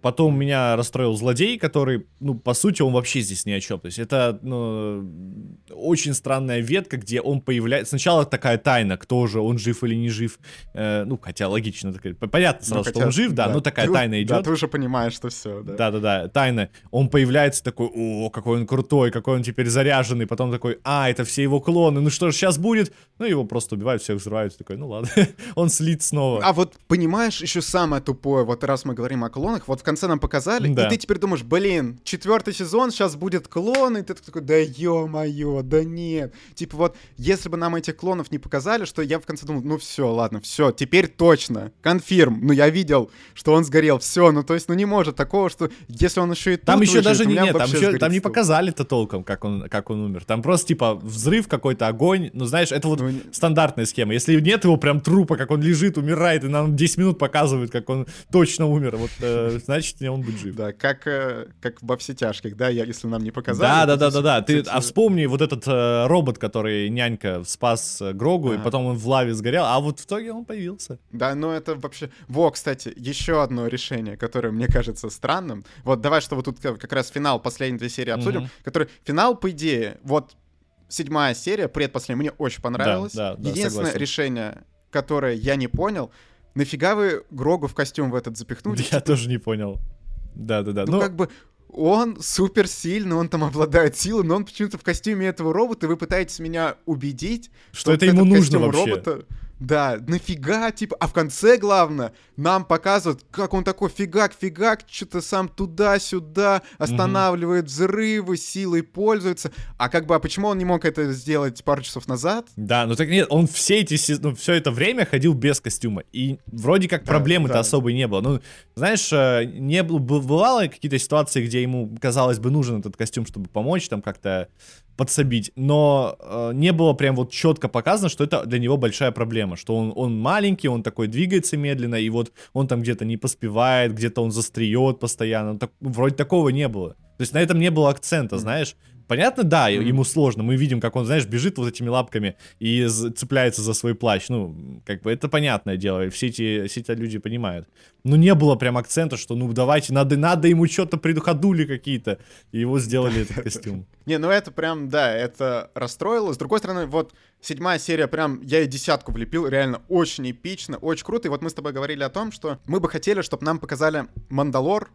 Потом меня расстроил злодей, который, ну, по сути, он вообще здесь ни о чем. То есть это, ну, очень странная ветка, где он появляется. Сначала такая тайна, кто же, он жив или не жив. Э, ну, хотя логично, понятно сразу, ну, хотя, что он жив, да, да, но такая ты, тайна идет. Да, ты уже понимаешь, что все, да. Да-да-да, тайна. Он появляется такой, о, какой он крутой, какой он теперь заряженный. Потом такой, а, это все его клоны, ну что же сейчас будет? Ну, его просто убивают, всех взрывают. Такой, ну ладно, он слит снова. А вот понимаешь, еще самое тупое, вот раз мы говорим о клонах, вот в конце нам показали, да. и ты теперь думаешь, блин, четвертый сезон, сейчас будет клон, и ты такой, да ё-моё, да нет. Типа вот, если бы нам этих клонов не показали, что я в конце думал, ну все, ладно, все, теперь точно, конфирм, ну я видел, что он сгорел, все, ну то есть, ну не может такого, что если он еще и Там еще выживет, даже не, нет, там, еще, там не показали-то толком, как он, как он умер. Там просто типа взрыв какой-то, огонь, ну знаешь, это вот ну, стандартная схема. Если нет его прям трупа, как он лежит, умирает, и нам 10 минут показывают, как он точно умер, вот э, значит он будет жив. Да, как, э, как во все тяжких, да, я, если нам не показали. Да, да, да, да, да. Ты, а вспомни вот этот э, робот, который нянька спас э, Грогу, а. и потом он в лаве сгорел, а вот в итоге он появился. Да, ну это вообще... Во, кстати, еще одно решение, которое мне кажется странным. Вот давай, что вот тут как раз финал последней две серии обсудим, mm-hmm. который... Финал, по идее, вот седьмая серия, предпоследняя, мне очень понравилась. Да, да, да, Единственное согласен. решение, которое я не понял, нафига вы Грогу в костюм в этот запихнули? Я тоже не понял. Да-да-да. Ну, ну, как бы он супер сильный, он там обладает силой, но он почему-то в костюме этого робота, и вы пытаетесь меня убедить, что, что это ему нужно вообще. робота да, нафига, типа, а в конце, главное, нам показывают, как он такой фигак-фигак, что-то сам туда-сюда, останавливает взрывы, силой пользуется. А как бы, а почему он не мог это сделать пару часов назад? Да, ну так нет, он все эти, ну, все это время ходил без костюма, и вроде как да, проблемы-то да. особой не было. Ну, знаешь, э, не было, бывало какие-то ситуации, где ему, казалось бы, нужен этот костюм, чтобы помочь, там как-то подсобить, но э, не было прям вот четко показано, что это для него большая проблема, что он, он маленький, он такой двигается медленно, и вот он там где-то не поспевает, где-то он застреет постоянно, так, вроде такого не было. То есть на этом не было акцента, знаешь, Понятно, да, mm-hmm. ему сложно. Мы видим, как он, знаешь, бежит вот этими лапками и цепляется за свой плащ. Ну, как бы это понятное дело, все эти, все эти люди понимают. Но не было прям акцента, что ну давайте, надо, надо ему что-то предуходули какие-то. И его сделали этот костюм. Не, ну это прям, да, это расстроило. С другой стороны, вот седьмая серия прям, я и десятку влепил, реально очень эпично, очень круто. И вот мы с тобой говорили о том, что мы бы хотели, чтобы нам показали Мандалор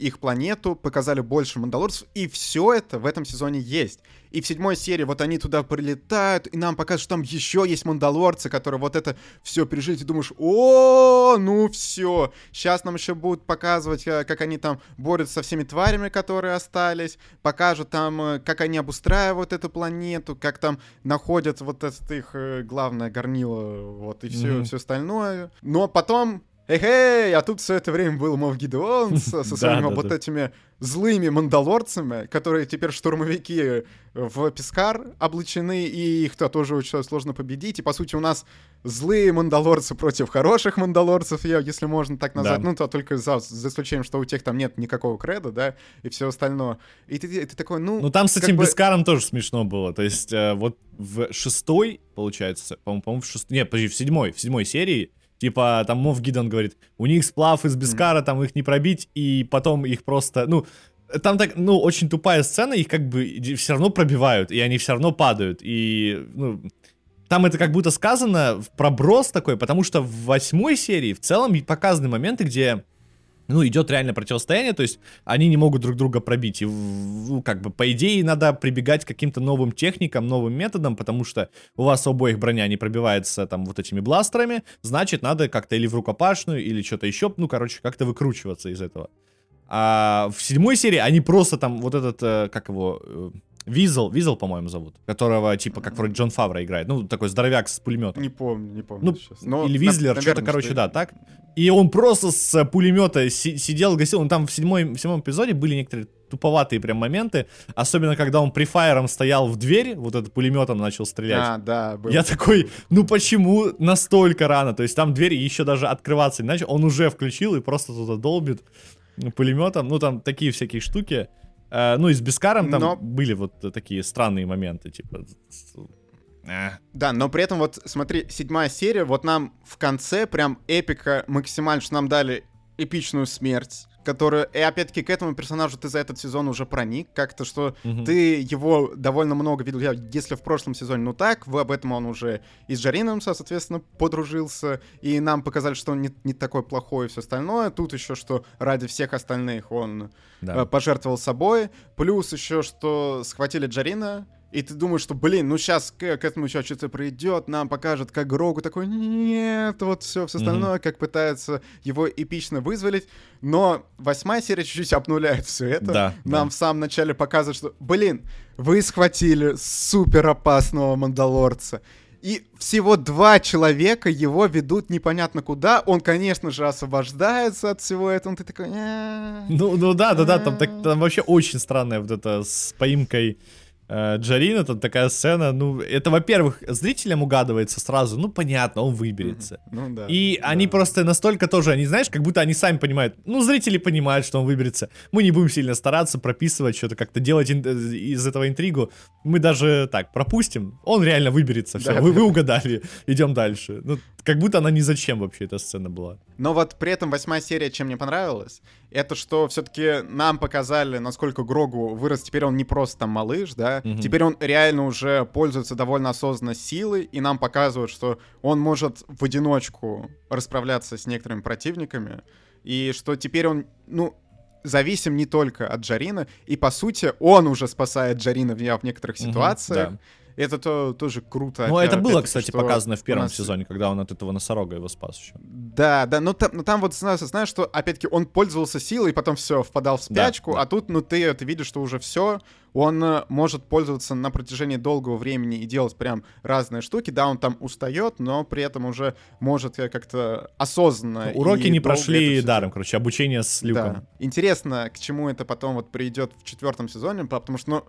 их планету, показали больше мандалорцев, и все это в этом сезоне есть. И в седьмой серии вот они туда прилетают, и нам показывают, что там еще есть мандалорцы, которые вот это все пережили, и думаешь, о, ну все, сейчас нам еще будут показывать, э, как они там борются со всеми тварями, которые остались, покажут там, э, как они обустраивают эту планету, как там находят вот это их э, главное горнило, вот, и все, mm-hmm. все остальное. Но потом эй, а тут все это время был Мов Гидеон со, со своими вот этими злыми мандалорцами, которые теперь штурмовики в Пискар облачены, и их-то тоже очень сложно победить. И, по сути, у нас злые мандалорцы против хороших мандалорцев, если можно так назвать. Да. Ну, то только за, за исключением, что у тех там нет никакого креда, да, и все остальное. И ты, ты такой, ну... Ну, там с этим бы... Бискаром тоже смешно было. То есть, э, вот в шестой, получается, по-моему, в шестой... Нет, подожди, в седьмой, в седьмой серии Типа, там Мов Гидон говорит, у них сплав из Бескара, там их не пробить, и потом их просто, ну, там так, ну, очень тупая сцена, их как бы все равно пробивают, и они все равно падают, и, ну, там это как будто сказано в проброс такой, потому что в восьмой серии в целом показаны моменты, где ну, идет реально противостояние, то есть они не могут друг друга пробить. И, ну, как бы, по идее, надо прибегать к каким-то новым техникам, новым методам, потому что у вас обоих броня не пробивается там вот этими бластерами, значит, надо как-то или в рукопашную, или что-то еще, ну, короче, как-то выкручиваться из этого. А в седьмой серии они просто там вот этот, э, как его, э, Визел, Визел, по-моему, зовут, которого, типа, как вроде Джон Фавра играет. Ну, такой здоровяк с пулеметом. Не помню, не помню ну, сейчас. Но, или Визлер, что-то, короче, что... да, так. И он просто с пулемета си- сидел, гасил. Он там в, седьмой, в седьмом эпизоде были некоторые туповатые прям моменты, особенно когда он прифайером стоял в дверь, вот этот пулеметом начал стрелять. А, да, был. Я такой, ну почему настолько рано? То есть там дверь еще даже открываться не начал, он уже включил и просто туда долбит пулеметом. Ну там такие всякие штуки. Э, ну и с Бескаром там но... были вот такие странные моменты, типа... Э. Да, но при этом вот смотри, седьмая серия, вот нам в конце прям эпика максимально, что нам дали эпичную смерть которая... И опять-таки к этому персонажу ты за этот сезон уже проник, как-то, что угу. ты его довольно много видел. Я, если в прошлом сезоне, ну так, в об этом он уже и с Джарином, соответственно, подружился, и нам показали, что он не, не такой плохой и все остальное. Тут еще, что ради всех остальных он да. э, пожертвовал собой. Плюс еще, что схватили Джарина, и ты думаешь, что, блин, ну сейчас к, к этому еще что-то придет, нам покажет, как Грогу такой, нет, вот все, все остальное, mm-hmm. как пытается его эпично вызволить. Но восьмая серия чуть-чуть обнуляет все это. Да, нам да. в самом начале показывают, что, блин, вы схватили супер опасного мандалорца. И всего два человека его ведут непонятно куда. Он, конечно же, освобождается от всего этого. Ты такой... Ну, ну да, да, да, там, так, там вообще очень странная вот эта с поимкой Джарина, тут такая сцена, ну, это, во-первых, зрителям угадывается сразу, ну, понятно, он выберется. Ну, да. И да. они просто настолько тоже, они, знаешь, как будто они сами понимают, ну, зрители понимают, что он выберется. Мы не будем сильно стараться прописывать что-то, как-то делать из этого интригу. Мы даже так пропустим, он реально выберется, все, да, вы, вы угадали, идем дальше. Ну, как будто она ни зачем вообще эта сцена была. Но вот при этом восьмая серия, чем мне понравилась, это что все-таки нам показали, насколько Грогу вырос. Теперь он не просто там малыш, да, угу. теперь он реально уже пользуется довольно осознанно силой, и нам показывают, что он может в одиночку расправляться с некоторыми противниками, и что теперь он, ну, зависим не только от Джарина, и по сути он уже спасает Джарина в, в некоторых ситуациях. Угу, да. Это то, тоже круто. Ну, это было, кстати, показано в первом нас... сезоне, когда он от этого носорога его спас еще. Да, да, но там, но там вот знаешь, знаешь, что опять-таки он пользовался силой, потом все, впадал в спячку, да, а тут, ну, ты, ты видишь, что уже все, он э, может пользоваться на протяжении долгого времени и делать прям разные штуки. Да, он там устает, но при этом уже может э, как-то осознанно. Уроки не прошли даром, короче, обучение с Люком. Да. Интересно, к чему это потом вот придет в четвертом сезоне, потому что, ну,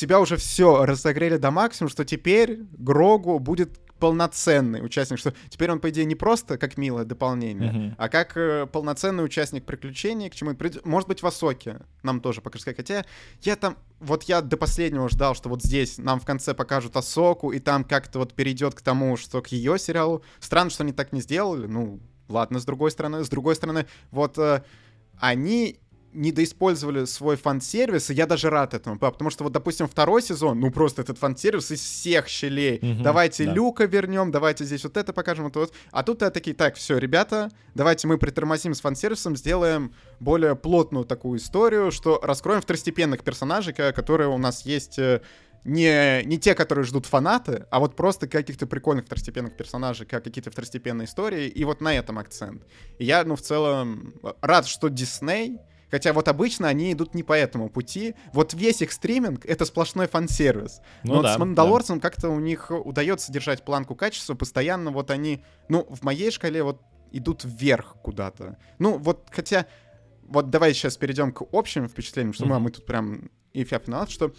тебя уже все разогрели до максимума, что теперь Грогу будет полноценный участник, что теперь он, по идее, не просто как милое дополнение, uh-huh. а как э, полноценный участник приключений, к чему придет. Может быть, в Асоке нам тоже покажут. Хотя я там, вот я до последнего ждал, что вот здесь нам в конце покажут Асоку, и там как-то вот перейдет к тому, что к ее сериалу. Странно, что они так не сделали. Ну, ладно, с другой стороны. С другой стороны, вот э, они недоиспользовали свой фан-сервис, и я даже рад этому, потому что вот, допустим, второй сезон, ну просто этот фан-сервис из всех щелей. Угу, давайте да. Люка вернем, давайте здесь вот это покажем, вот, вот. А тут я такие, так, все, ребята, давайте мы притормозим с фан-сервисом, сделаем более плотную такую историю, что раскроем второстепенных персонажей, которые у нас есть э, не, не те, которые ждут фанаты, а вот просто каких-то прикольных второстепенных персонажей, как какие-то второстепенные истории, и вот на этом акцент. И я, ну, в целом рад, что Дисней Хотя вот обычно они идут не по этому пути. Вот весь их стриминг — это сплошной фан-сервис. Ну, Но да, с Мандалорцем да. как-то у них удается держать планку качества. Постоянно вот они, ну, в моей шкале вот идут вверх куда-то. Ну, вот хотя... Вот давай сейчас перейдем к общим впечатлениям, что mm-hmm. мы, мы тут прям и фиап что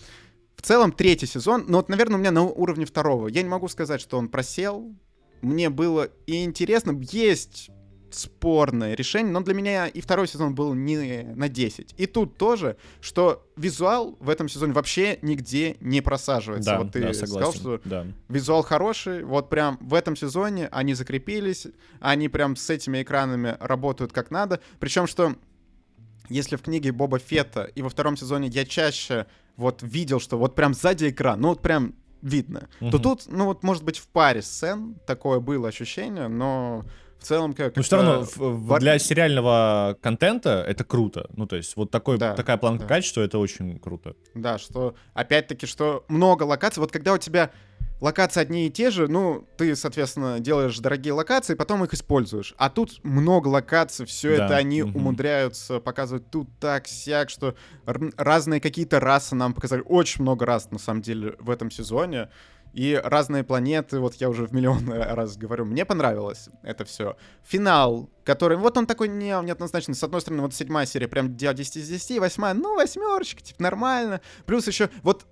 в целом третий сезон, ну вот, наверное, у меня на уровне второго. Я не могу сказать, что он просел. Мне было и интересно. Есть спорное решение, но для меня и второй сезон был не на 10. И тут тоже, что визуал в этом сезоне вообще нигде не просаживается. Да, вот ты да, согласен, сказал, что да. визуал хороший, вот прям в этом сезоне они закрепились, они прям с этими экранами работают как надо. Причем, что если в книге Боба Фетта и во втором сезоне я чаще вот видел, что вот прям сзади экран, ну вот прям видно, угу. то тут, ну вот, может быть, в паре сцен такое было ощущение, но в целом как... Ну, все равно в, для сериального контента это круто. Ну, то есть вот такой, да, такая планка да. качества, это очень круто. Да, что, опять-таки, что много локаций. Вот когда у тебя локации одни и те же, ну, ты, соответственно, делаешь дорогие локации, потом их используешь. А тут много локаций, все да. это они угу. умудряются показывать тут так, сяк, что разные какие-то расы нам показали. Очень много раз, на самом деле, в этом сезоне и разные планеты, вот я уже в миллион раз говорю, мне понравилось это все. Финал, который, вот он такой не, неоднозначный, с одной стороны, вот седьмая серия прям 10 из 10, восьмая, ну, восьмерочка, типа, нормально. Плюс еще, вот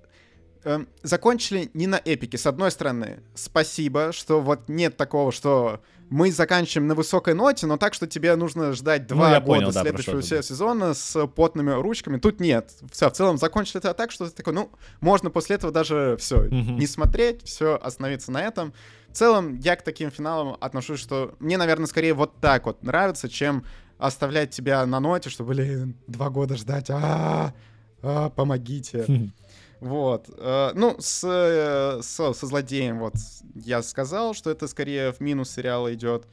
э, закончили не на эпике. С одной стороны, спасибо, что вот нет такого, что мы заканчиваем на высокой ноте, но так, что тебе нужно ждать ну, два ну, года понял, да, следующего сезона с потными ручками. Тут нет. Все, в целом закончили это так, что ты такой, ну, можно после этого даже все, угу. не смотреть, все, остановиться на этом. В целом, я к таким финалам отношусь, что мне, наверное, скорее вот так вот нравится, чем оставлять тебя на ноте, что, блин, два года ждать, а, -а, -а помогите. Вот. Э, ну, с, э, со, со злодеем, вот, я сказал, что это скорее в минус сериала идет.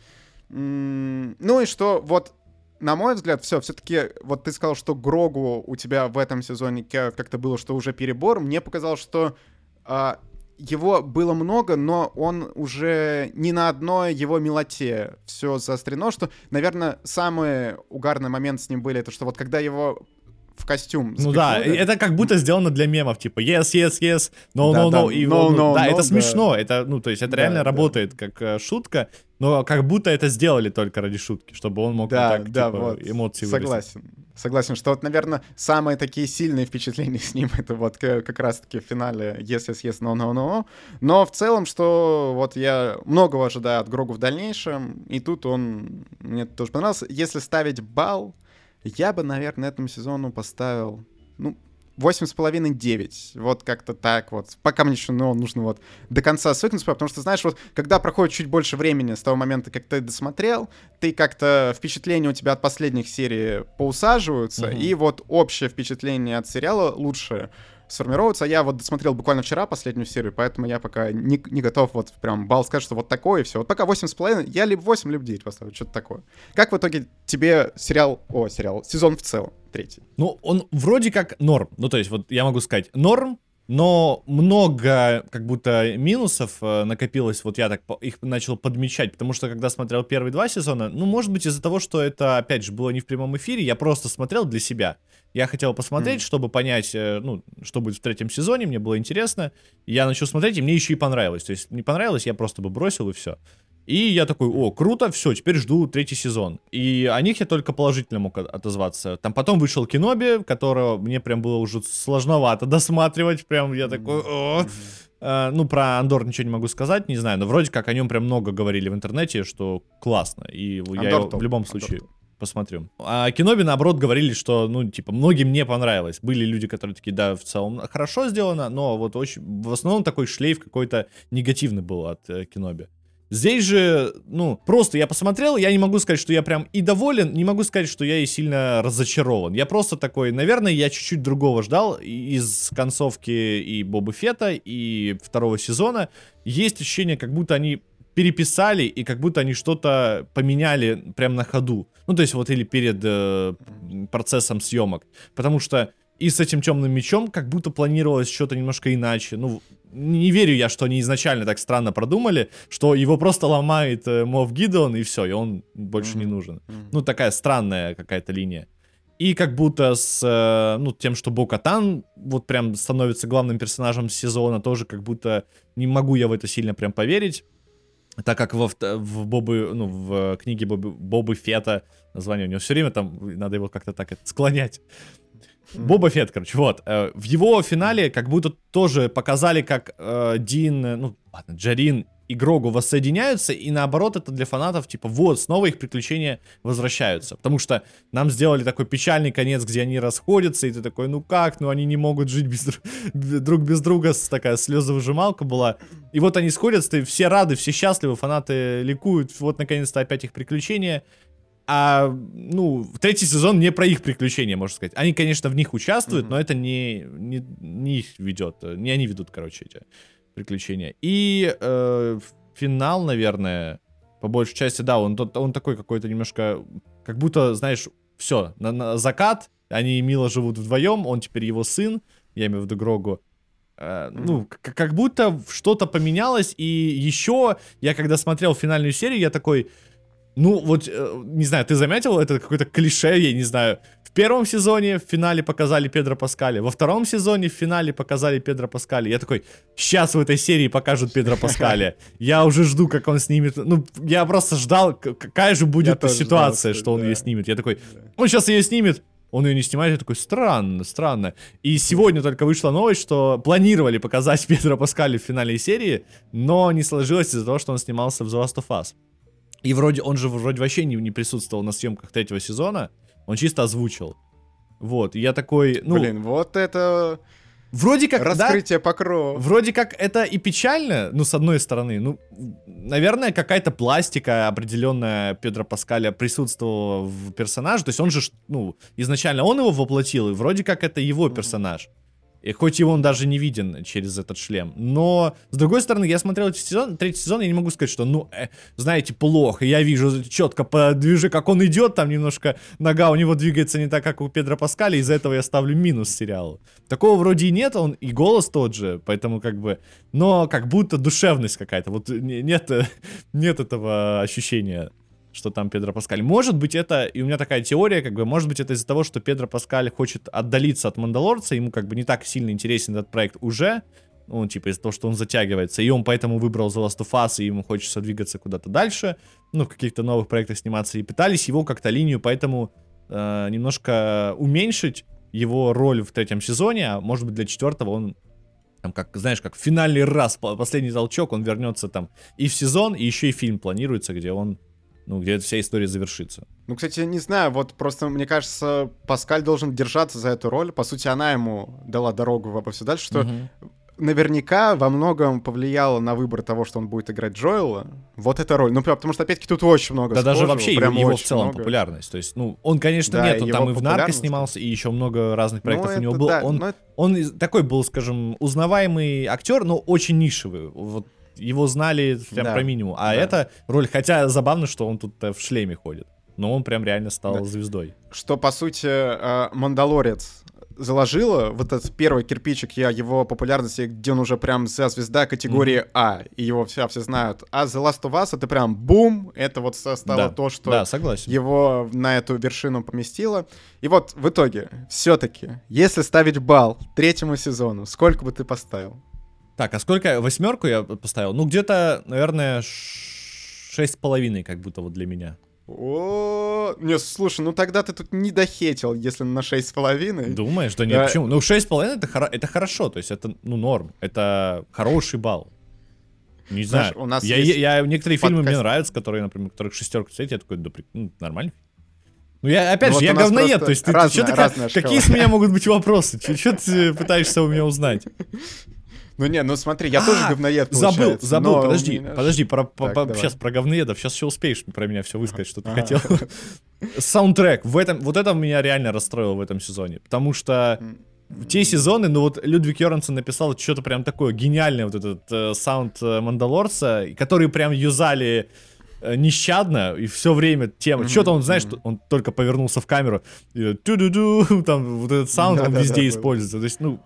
Ну и что, вот, на мой взгляд, все, все-таки, вот ты сказал, что Грогу у тебя в этом сезоне как-то было, что уже перебор. Мне показалось, что а, его было много, но он уже не на одной его мелоте все заострено, что, наверное, самый угарный момент с ним были, это что вот когда его в костюм. Ну да, это как будто сделано для мемов, типа yes, yes, yes, no, no, no, и no, no, да, это смешно, это, ну, то есть это реально работает как э, шутка, но как будто это сделали только ради шутки, чтобы он мог да, так, да, типа, вот. эмоции Согласен. Выразить. Согласен, что вот, наверное, самые такие сильные впечатления с ним это вот как раз-таки в финале yes, yes, yes, no, no, no. Но в целом, что вот я многого ожидаю от Грогу в дальнейшем, и тут он мне тоже понравился. Если ставить балл, я бы, наверное, этому сезону поставил, ну, восемь с половиной девять Вот как-то так вот. Пока мне еще ну, нужно вот до конца свыкнуться, потому что, знаешь, вот когда проходит чуть больше времени с того момента, как ты досмотрел, ты как-то впечатления у тебя от последних серий поусаживаются, mm-hmm. и вот общее впечатление от сериала лучше сформироваться. Я вот досмотрел буквально вчера последнюю серию, поэтому я пока не, не готов вот прям балл сказать, что вот такое и все. Вот пока 8,5, я либо 8, либо 9 поставлю, что-то такое. Как в итоге тебе сериал, о, сериал, сезон в целом, третий? Ну, он вроде как норм. Ну, то есть, вот я могу сказать, норм, но много как будто минусов э, накопилось, вот я так их начал подмечать, потому что когда смотрел первые два сезона, ну, может быть, из-за того, что это, опять же, было не в прямом эфире, я просто смотрел для себя. Я хотел посмотреть, mm. чтобы понять, э, ну, что будет в третьем сезоне, мне было интересно. Я начал смотреть, и мне еще и понравилось. То есть не понравилось, я просто бы бросил, и все. И я такой, о, круто, все, теперь жду третий сезон. И о них я только положительно мог отозваться. Там потом вышел Киноби, которого мне прям было уже сложновато досматривать. Прям я такой, о. Uh, ну, про Андор ничего не могу сказать, не знаю, но вроде как о нем прям много говорили в интернете, что классно. И Андор я его в любом случае Андор посмотрю. А Киноби, наоборот, говорили, что, ну, типа, многим не понравилось. Были люди, которые такие, да, в целом хорошо сделано, но вот очень, в основном такой шлейф какой-то негативный был от э, Киноби. Здесь же, ну, просто я посмотрел, я не могу сказать, что я прям и доволен, не могу сказать, что я и сильно разочарован. Я просто такой, наверное, я чуть-чуть другого ждал из концовки и Боба Фета, и второго сезона. Есть ощущение, как будто они переписали и как будто они что-то поменяли прям на ходу. Ну, то есть вот или перед э, процессом съемок. Потому что и с этим темным мечом как будто планировалось что-то немножко иначе. Ну, не верю я, что они изначально так странно продумали, что его просто ломает э, Мов Гидеон, и все, и он больше mm-hmm. не нужен. Mm-hmm. Ну, такая странная какая-то линия. И как будто с, э, ну, тем, что Бокатан вот прям становится главным персонажем сезона, тоже как будто не могу я в это сильно прям поверить. Так как во, в, Бобы, ну, в книге Бобы, Бобы Фета, название у него все время там, надо его как-то так это, склонять. Боба Фетт, короче, вот. Э, в его финале как будто тоже показали, как э, Дин, ну, ладно, Джарин и Грогу воссоединяются, и наоборот, это для фанатов, типа, вот, снова их приключения возвращаются. Потому что нам сделали такой печальный конец, где они расходятся, и ты такой, ну как, ну они не могут жить без, друг без друга, такая слезовыжималка была. И вот они сходятся, и все рады, все счастливы, фанаты ликуют, вот наконец-то опять их приключения. А, ну, третий сезон не про их приключения, можно сказать. Они, конечно, в них участвуют, mm-hmm. но это не, не, не их ведет. Не они ведут, короче, эти приключения. И э, финал, наверное, по большей части, да, он, он такой какой-то немножко, как будто, знаешь, все, на, на закат, они мило живут вдвоем, он теперь его сын, я имею в виду Грогу. Э, ну, как будто что-то поменялось, и еще я когда смотрел финальную серию, я такой, ну, вот, э, не знаю, ты заметил, это какое-то клише, я не знаю. В первом сезоне в финале показали Педро Паскали, во втором сезоне в финале показали Педро Паскали. Я такой, сейчас в этой серии покажут Педро Паскали. Я уже жду, как он снимет. Ну, я просто ждал, какая же будет ситуация, ждал, что он да. ее снимет. Я такой, он сейчас ее снимет, он ее не снимает, я такой, странно, странно. И сегодня только вышла новость, что планировали показать Педро Паскали в финале серии, но не сложилось из-за того, что он снимался в The Last of Us. И вроде он же вроде вообще не, не присутствовал на съемках третьего сезона, он чисто озвучил. Вот, и я такой, ну... Блин, вот это... Вроде как, Раскрытие да, покрова. Вроде как это и печально, ну, с одной стороны. Ну, наверное, какая-то пластика определенная Педро Паскаля присутствовала в персонаже. То есть он же, ну, изначально он его воплотил, и вроде как это его персонаж. И хоть его он даже не виден через этот шлем. Но, с другой стороны, я смотрел эти сезон, третий сезон, я не могу сказать, что, ну, э, знаете, плохо. Я вижу четко по движу, как он идет, там немножко нога у него двигается не так, как у Педро Паскаля, из-за этого я ставлю минус сериалу. Такого вроде и нет, он и голос тот же, поэтому как бы... Но как будто душевность какая-то. Вот нет, нет этого ощущения что там Педро Паскаль. Может быть, это, и у меня такая теория, как бы, может быть, это из-за того, что Педро Паскаль хочет отдалиться от Мандалорца, ему как бы не так сильно интересен этот проект уже, ну, типа, из-за того, что он затягивается, и он поэтому выбрал The Last of Us, и ему хочется двигаться куда-то дальше, ну, в каких-то новых проектах сниматься, и пытались его как-то линию, поэтому э, немножко уменьшить его роль в третьем сезоне, а может быть, для четвертого он там, как, знаешь, как финальный раз, последний толчок, он вернется там и в сезон, и еще и фильм планируется, где он ну, где эта вся история завершится. Ну, кстати, не знаю, вот просто, мне кажется, Паскаль должен держаться за эту роль. По сути, она ему дала дорогу во все дальше, что угу. наверняка во многом повлияло на выбор того, что он будет играть Джоэла. Вот эта роль. Ну, потому что, опять-таки, тут очень много Да даже вообще его, его в целом много. популярность. То есть, ну, он, конечно, да, нет, он там и в «Нарко» снимался, и еще много разных ну, проектов ну, у него было. Да, он, это... он такой был, скажем, узнаваемый актер, но очень нишевый. Вот его знали прям да. про минимум. А да. эта роль, хотя забавно, что он тут в шлеме ходит. Но он прям реально стал да. звездой. Что, по сути, э, Мандалорец заложила вот этот первый кирпичик я его популярности, где он уже прям вся звезда категории mm-hmm. А, и его все все знают. А The Last of Us это прям бум, это вот стало да. то, что да, согласен. его на эту вершину поместило. И вот в итоге, все-таки, если ставить балл третьему сезону, сколько бы ты поставил? Так, а сколько? Восьмерку я поставил? Ну, где-то, наверное, шесть с половиной, как будто вот для меня. О, не, слушай, ну тогда ты тут не дохетил, если на шесть с половиной. Думаешь? Да нет, да. почему? Ну, шесть с половиной это, хоро- это хорошо, то есть это, ну, норм. Это хороший балл. Не Знаешь, знаю. У нас я, я, я, некоторые подкаст... фильмы мне нравятся, которые, например, которых шестерку стоит, я такой, да, ну, нормально. Ну, я, опять ну, же, вот я говноед, то есть ты, разная, ты, что ты, какие с меня могут быть вопросы? Что ты пытаешься у меня узнать? Ну не, ну смотри, я тоже а, говноед, Забыл, забыл, подожди, подожди, сейчас про говноедов, сейчас еще успеешь про меня все высказать, что ты хотел. Саундтрек, в этом, вот это меня реально расстроило в этом сезоне, потому что те сезоны, ну вот Людвиг Йорнсон написал что-то прям такое гениальное, вот этот э, саунд э, Мандалорца, который прям юзали э, нещадно и все время тема. Mm-hmm. Что-то он, знаешь, mm-hmm. он только повернулся в камеру, и ту-ду-ду, там вот этот саунд, он везде используется. То есть, ну,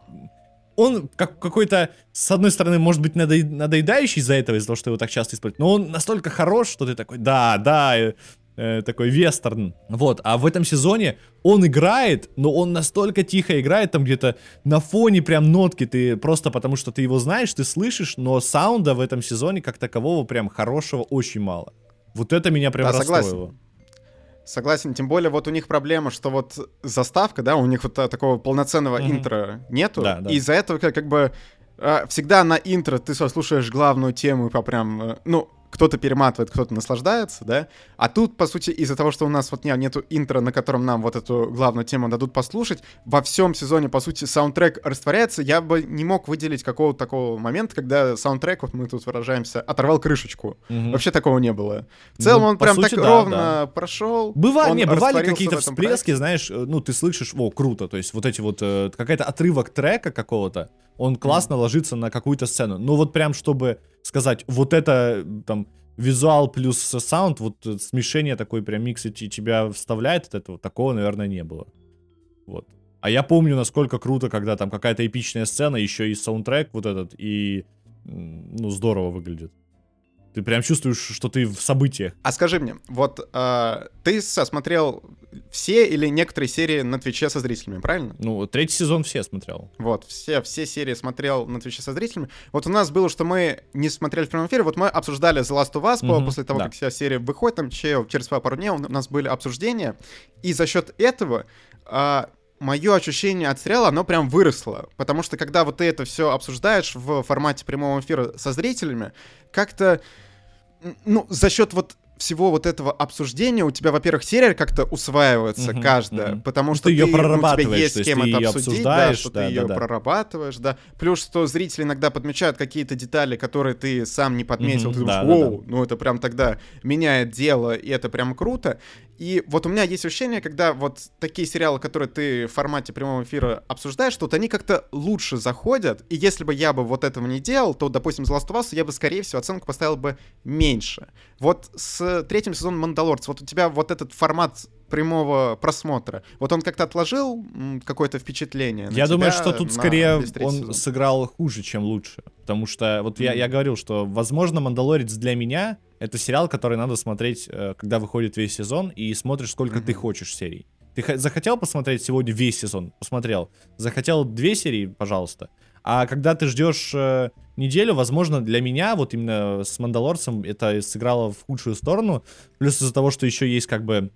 он как какой-то, с одной стороны, может быть надо, надоедающий из-за этого, из-за того, что его так часто используют, но он настолько хорош, что ты такой, да, да, э, э, такой вестерн. Вот, а в этом сезоне он играет, но он настолько тихо играет, там где-то на фоне прям нотки, ты просто потому что ты его знаешь, ты слышишь, но саунда в этом сезоне как такового прям хорошего очень мало. Вот это меня прям да, расстроило. Согласен. Согласен, тем более вот у них проблема, что вот заставка, да, у них вот такого полноценного mm-hmm. интро нету, да, да. и из-за этого как, как бы а, всегда на интро ты слушаешь главную тему и по прям, э, ну, кто-то перематывает, кто-то наслаждается, да. А тут, по сути, из-за того, что у нас вот не, нету интро, на котором нам вот эту главную тему дадут послушать, во всем сезоне, по сути, саундтрек растворяется. Я бы не мог выделить какого-то такого момента, когда саундтрек, вот мы тут выражаемся, оторвал крышечку. Угу. Вообще такого не было. В целом ну, он прям сути, так да, ровно да. прошел. Бывали, не, бывали какие-то всплески, проекте. знаешь, э, ну, ты слышишь, о, круто, то есть вот эти вот, э, какая-то отрывок трека какого-то, он классно mm. ложится на какую-то сцену. Ну вот прям, чтобы сказать, вот это там визуал плюс саунд, вот э, смешение такой прям микс и тебя вставляет от этого, такого, наверное, не было. Вот. А я помню, насколько круто, когда там какая-то эпичная сцена, еще и саундтрек вот этот, и ну, здорово выглядит. Ты прям чувствуешь, что ты в событиях. А скажи мне, вот э, ты смотрел все или некоторые серии на Твиче со зрителями, правильно? Ну, третий сезон все смотрел. Вот, все, все серии смотрел на Твиче со зрителями. Вот у нас было, что мы не смотрели в прямом эфире, вот мы обсуждали The Last of Us mm-hmm, после того, да. как вся серия выходит, там через пару дней у нас были обсуждения, и за счет этого... Э, мое ощущение от сериала, оно прям выросло. Потому что когда вот ты это все обсуждаешь в формате прямого эфира со зрителями, как-то, ну, за счет вот всего вот этого обсуждения у тебя, во-первых, серия как-то усваивается uh-huh, каждая, uh-huh. потому ну, что ты, ее ты, прорабатываешь, у тебя есть с кем это обсудить, да, что да, ты ее да. прорабатываешь, да. Плюс, что зрители иногда подмечают какие-то детали, которые ты сам не подметил, uh-huh, ты думаешь, да, да, да. ну это прям тогда меняет дело, и это прям круто. И вот у меня есть ощущение, когда вот такие сериалы, которые ты в формате прямого эфира обсуждаешь, что вот они как-то лучше заходят. И если бы я бы вот этого не делал, то, допустим, The Last of Us я бы, скорее всего, оценку поставил бы меньше. Вот с третьим сезоном Мандалорца, вот у тебя вот этот формат прямого просмотра. Вот он как-то отложил какое-то впечатление. Я думаю, что тут скорее он сезон. сыграл хуже, чем лучше. Потому что вот mm-hmm. я, я говорил, что, возможно, Мандалорец для меня это сериал, который надо смотреть, э, когда выходит весь сезон, и смотришь, сколько mm-hmm. ты хочешь серий. Ты захотел посмотреть сегодня весь сезон? Посмотрел. Захотел две серии? Пожалуйста. А когда ты ждешь э, неделю, возможно, для меня, вот именно с Мандалорцем, это сыграло в худшую сторону. Плюс из-за того, что еще есть как бы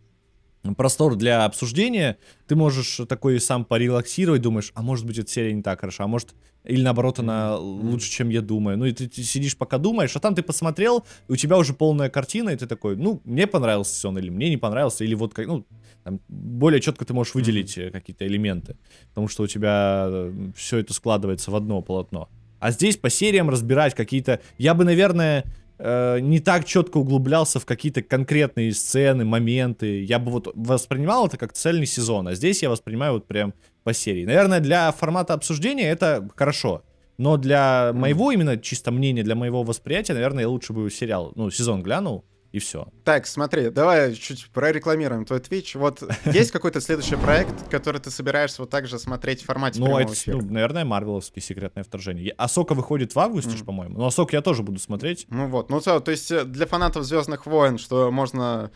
простор для обсуждения, ты можешь такой сам порелаксировать, думаешь, а может быть эта серия не так хороша, а может или наоборот она лучше, чем я думаю. Ну и ты, ты сидишь пока думаешь, а там ты посмотрел, и у тебя уже полная картина, и ты такой, ну, мне понравился сезон, или мне не понравился, или вот, как, ну, там, более четко ты можешь выделить mm-hmm. какие-то элементы, потому что у тебя э, все это складывается в одно полотно. А здесь по сериям разбирать какие-то... Я бы, наверное, э, не так четко углублялся в какие-то конкретные сцены, моменты. Я бы вот воспринимал это как цельный сезон, а здесь я воспринимаю вот прям по серии. Наверное, для формата обсуждения это хорошо. Но для моего именно чисто мнения, для моего восприятия, наверное, я лучше бы сериал, ну, сезон глянул, и все. Так, смотри, давай чуть прорекламируем твой Twitch. Вот есть какой-то следующий проект, который ты собираешься вот так же смотреть в формате Ну, это, ну, наверное, Марвеловский секретное вторжение. Асока выходит в августе, mm. по-моему. Но Асок я тоже буду смотреть. Ну вот, ну то, то есть э, для фанатов Звездных войн, что можно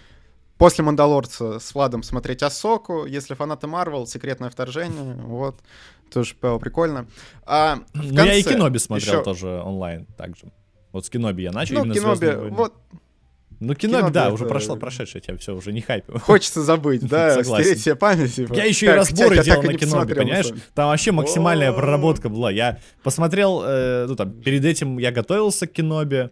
после Мандалорца с Владом смотреть Асоку, если фанаты Марвел, секретное вторжение, вот, тоже прикольно. А, ну, конце я и Киноби смотрел еще... тоже онлайн также. Вот с Киноби я начал, ну, Киноби, вот, ну, кино, кино да, это... уже прошло, прошедшее, я все, уже не хайпю. Хочется забыть, да, стереть себе память. Типа. Я еще и разборы делал на кино, понимаешь? Там вообще максимальная проработка была. Я посмотрел, э, ну там, перед этим я готовился к кинобе,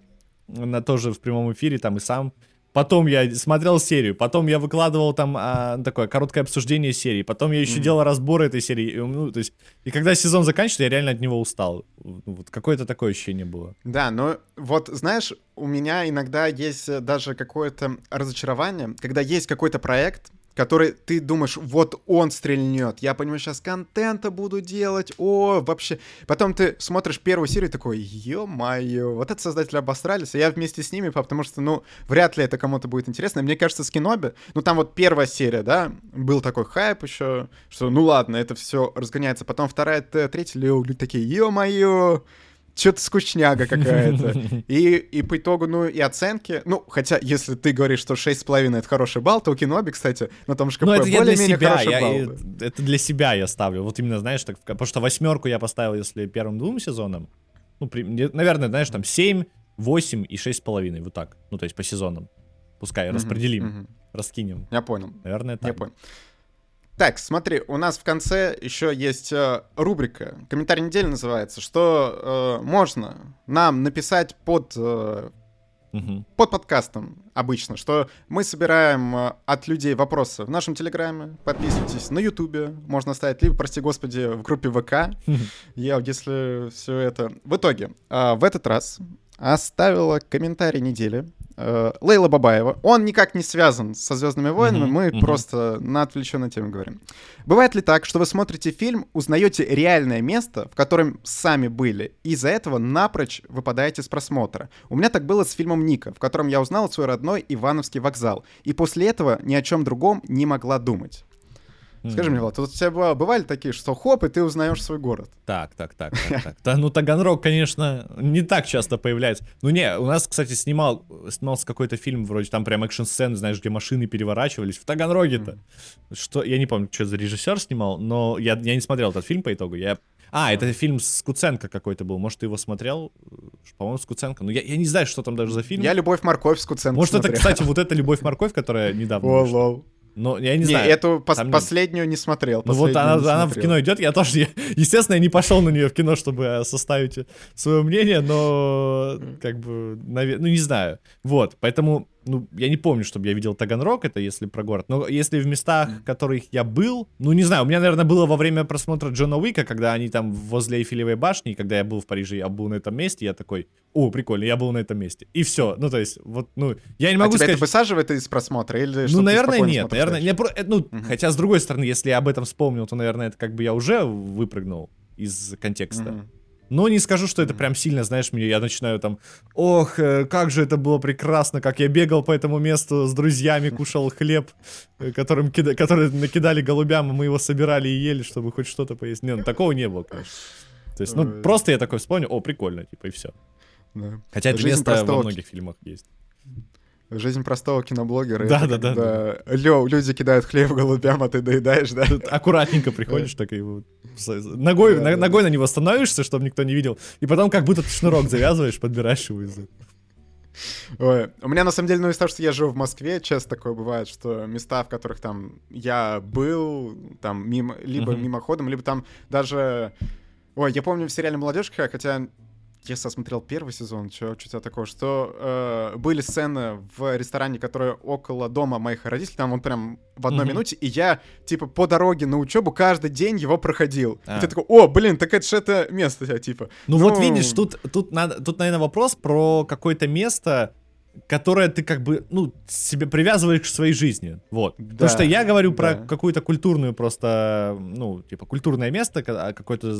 на тоже в прямом эфире, там и сам Потом я смотрел серию, потом я выкладывал там а, такое короткое обсуждение серии, потом я еще mm-hmm. делал разборы этой серии. И, ну, то есть, и когда сезон заканчивается, я реально от него устал. Вот какое-то такое ощущение было. Да, но вот знаешь, у меня иногда есть э, даже какое-то разочарование, когда есть какой-то проект, который ты думаешь, вот он стрельнет, я понимаю, сейчас контента буду делать, о, вообще. Потом ты смотришь первую серию такой, ё-моё, вот это создатели обосрались, и я вместе с ними, потому что, ну, вряд ли это кому-то будет интересно. мне кажется, с Киноби, ну, там вот первая серия, да, был такой хайп еще, что, ну, ладно, это все разгоняется. Потом вторая, третья, люди такие, ё-моё, что-то скучняга какая-то. И, и по итогу, ну, и оценки, ну, хотя, если ты говоришь, что 6,5 это хороший балл, то у Киноби, кстати, на том же КП более-менее хороший я, балл. Я, это для себя я ставлю, вот именно, знаешь, так, потому что восьмерку я поставил, если первым двум сезонам, ну, при, наверное, знаешь, там 7, 8 и 6,5, вот так, ну, то есть по сезонам. Пускай распределим, раскинем. Я понял. Наверное, так. Я понял. Так, смотри, у нас в конце еще есть э, рубрика, комментарий недели называется, что э, можно нам написать под, э, угу. под подкастом обычно, что мы собираем э, от людей вопросы в нашем Телеграме, подписывайтесь на Ютубе, можно оставить, либо, прости господи, в группе ВК, я, если все это... В итоге, э, в этот раз оставила комментарий недели э, Лейла Бабаева. Он никак не связан со Звездными войнами, mm-hmm, мы mm-hmm. просто на отвлеченной теме говорим. Бывает ли так, что вы смотрите фильм, узнаете реальное место, в котором сами были, и из-за этого напрочь выпадаете с просмотра? У меня так было с фильмом Ника, в котором я узнал свой родной Ивановский вокзал, и после этого ни о чем другом не могла думать. Скажи мне, Влад, вот у тебя бывали такие, что хоп, и ты узнаешь свой город? Так, так, так, так, так. Да, ну, Таганрог, конечно, не так часто появляется. Ну, не, у нас, кстати, снимал, снимался какой-то фильм, вроде там прям экшн-сцены, знаешь, где машины переворачивались. В Таганроге-то. Что, я не помню, что за режиссер снимал, но я, я не смотрел этот фильм по итогу. Я а, это фильм с Куценко какой-то был. Может, ты его смотрел? По-моему, с Куценко. Ну, я, я не знаю, что там даже за фильм. Я «Любовь-морковь» с Куценко Может, смотрел. это, кстати, вот эта «Любовь-морковь», которая недавно О, вышла. Но я не, не знаю. эту пос- не... последнюю не смотрел. Ну вот она, она в кино идет, я тоже, я, естественно, я не пошел на нее в кино, чтобы э, составить свое мнение, но как бы, навер... ну не знаю. Вот, поэтому ну, я не помню, чтобы я видел Таганрог, это если про город, но если в местах, в которых я был, ну, не знаю, у меня, наверное, было во время просмотра Джона Уика, когда они там возле Эйфелевой башни, когда я был в Париже, я был на этом месте, я такой, о, прикольно, я был на этом месте. И все, ну, то есть, вот, ну, я не могу а сказать... это высаживает из просмотра или Ну, наверное, нет, наверное, не, э, ну, угу. хотя, с другой стороны, если я об этом вспомнил, то, наверное, это как бы я уже выпрыгнул из контекста. Угу. Но не скажу, что это прям сильно, знаешь, мне я начинаю там, ох, э, как же это было прекрасно, как я бегал по этому месту с друзьями, кушал хлеб, э, которым кида... который накидали голубям, а мы его собирали и ели, чтобы хоть что-то поесть. Не, ну такого не было, конечно. То есть, ну, просто я такой вспомнил, о, прикольно, типа, и все. Да. Хотя это место простого... во многих фильмах есть. Жизнь простого киноблогера. Да, да, да, да. Лё, люди кидают хлеб голубям, а ты доедаешь, да? Тут аккуратненько приходишь, так и ногой, на, ногой на него становишься, чтобы никто не видел, и потом как будто ты шнурок завязываешь, подбираешь его из Ой, у меня на самом деле, ну из того, что я живу в Москве, часто такое бывает, что места, в которых там я был, там мимо, либо uh-huh. мимоходом, либо там даже... Ой, я помню в сериале «Молодежка», хотя я смотрел первый сезон, что что-то такое, что э, были сцены в ресторане, которые около дома моих родителей, там он прям в одной mm-hmm. минуте, и я, типа, по дороге на учебу каждый день его проходил. А. И ты такой, о, блин, так это же это место, типа. Ну, ну вот видишь, тут, тут, надо, тут, наверное, вопрос про какое-то место, которое ты как бы, ну, себе привязываешь к своей жизни, вот. Да, Потому что я говорю да. про какую-то культурную просто, ну, типа, культурное место, а, какое-то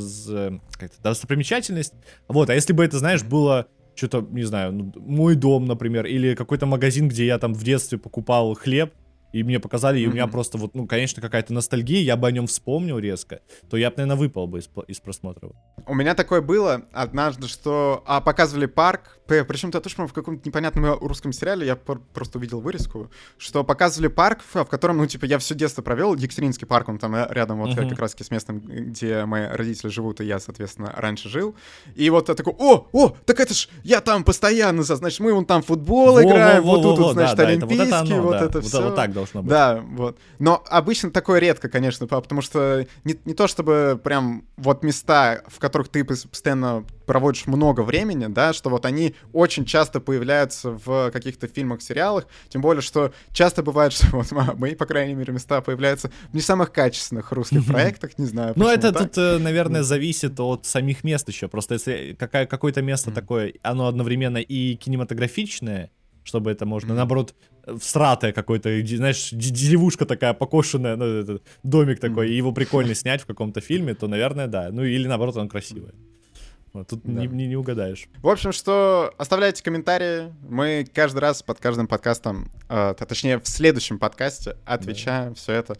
какая-то достопримечательность, вот. А если бы это, знаешь, было что-то, не знаю, ну, мой дом, например, или какой-то магазин, где я там в детстве покупал хлеб, и мне показали, и у меня просто вот, ну, конечно, какая-то ностальгия, я бы о нем вспомнил резко, то я бы, наверное, выпал бы из, из просмотра. У меня такое было однажды, что а, показывали парк, причем это тоже, в каком-то непонятном русском сериале, я просто увидел вырезку, что показывали парк, в котором, ну, типа, я все детство провел, Екатеринский парк, он там э, рядом вот uh-huh. как раз с местом, где мои родители живут, и я, соответственно, раньше жил. И вот я такой, о, о, так это ж я там постоянно, значит, мы вон там футбол во, играем, во, во, вот тут, вот, значит, да, олимпийский, это вот это, оно, вот да. это все. Вот так должно быть. Да, вот. Но обычно такое редко, конечно, потому что не, не то чтобы прям вот места, в которых ты постоянно проводишь много времени, да, что вот они очень часто появляются в каких-то фильмах, сериалах, тем более, что часто бывает, что вот мои, по крайней мере, места появляются в не самых качественных русских проектах, не знаю. Ну, это тут, э, наверное, зависит от самих мест еще, просто если какая, какое-то место такое, оно одновременно и кинематографичное, чтобы это можно, наоборот, всратое какое-то, знаешь, деревушка такая покошенная, ну, домик такой, и его прикольно снять в каком-то фильме, то, наверное, да. Ну, или наоборот, он красивый. Тут да. не, не, не угадаешь. В общем, что оставляйте комментарии. Мы каждый раз под каждым подкастом, э, точнее, в следующем подкасте отвечаем да. все это.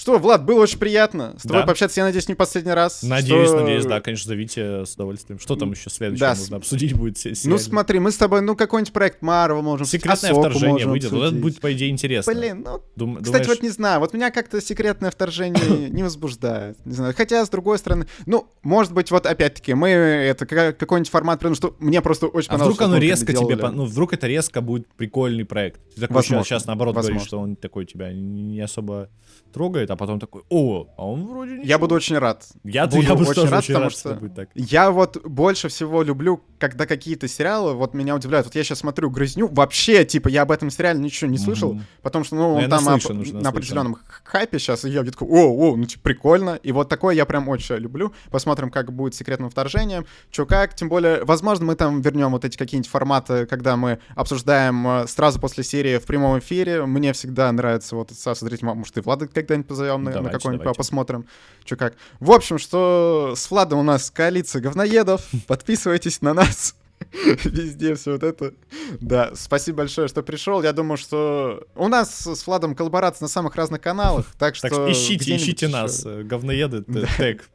Что, Влад, было очень приятно с тобой да. пообщаться, я надеюсь, не последний раз. Надеюсь, что... надеюсь, да, конечно, зовите с удовольствием. Что там еще следующее да. можно обсудить будет? Ну смотри, мы с тобой, ну какой-нибудь проект Марвел можем Секретное вторжение выйдет, вот это будет, по идее, интересно. Блин, ну, Дум... кстати, думаешь... вот не знаю, вот меня как-то секретное вторжение не возбуждает. Не знаю, хотя, с другой стороны, ну, может быть, вот опять-таки, мы это какой-нибудь формат, потому что мне просто очень а понравилось. вдруг оно резко тебе, ну, вдруг это резко будет прикольный проект. Ты такой сейчас, наоборот, говоришь, что он такой тебя не особо трогает, а потом такой, о, а он вроде ничего. Я буду очень рад. Я буду, я очень рад, очень потому рад, что, будет так. я вот больше всего люблю, когда какие-то сериалы вот меня удивляют. Вот я сейчас смотрю «Грызню», вообще, типа, я об этом сериале ничего не слышал, mm-hmm. потому что, ну, он там наслышан, об, на определенном хайпе сейчас, и я такой, о, о, ну, типа, прикольно. И вот такое я прям очень люблю. Посмотрим, как будет секретным вторжением, чё как. Тем более, возможно, мы там вернем вот эти какие-нибудь форматы, когда мы обсуждаем э, сразу после серии в прямом эфире. Мне всегда нравится вот смотреть, может, и Влада когда-нибудь позовем на, на какой-нибудь, посмотрим, что как. В общем, что с Владом у нас коалиция говноедов. Подписывайтесь на нас. Везде все вот это. Да, спасибо большое, что пришел. Я думаю, что у нас с Владом коллаборация на самых разных каналах, так что... Так ищите, ищите нас, говноеды, тег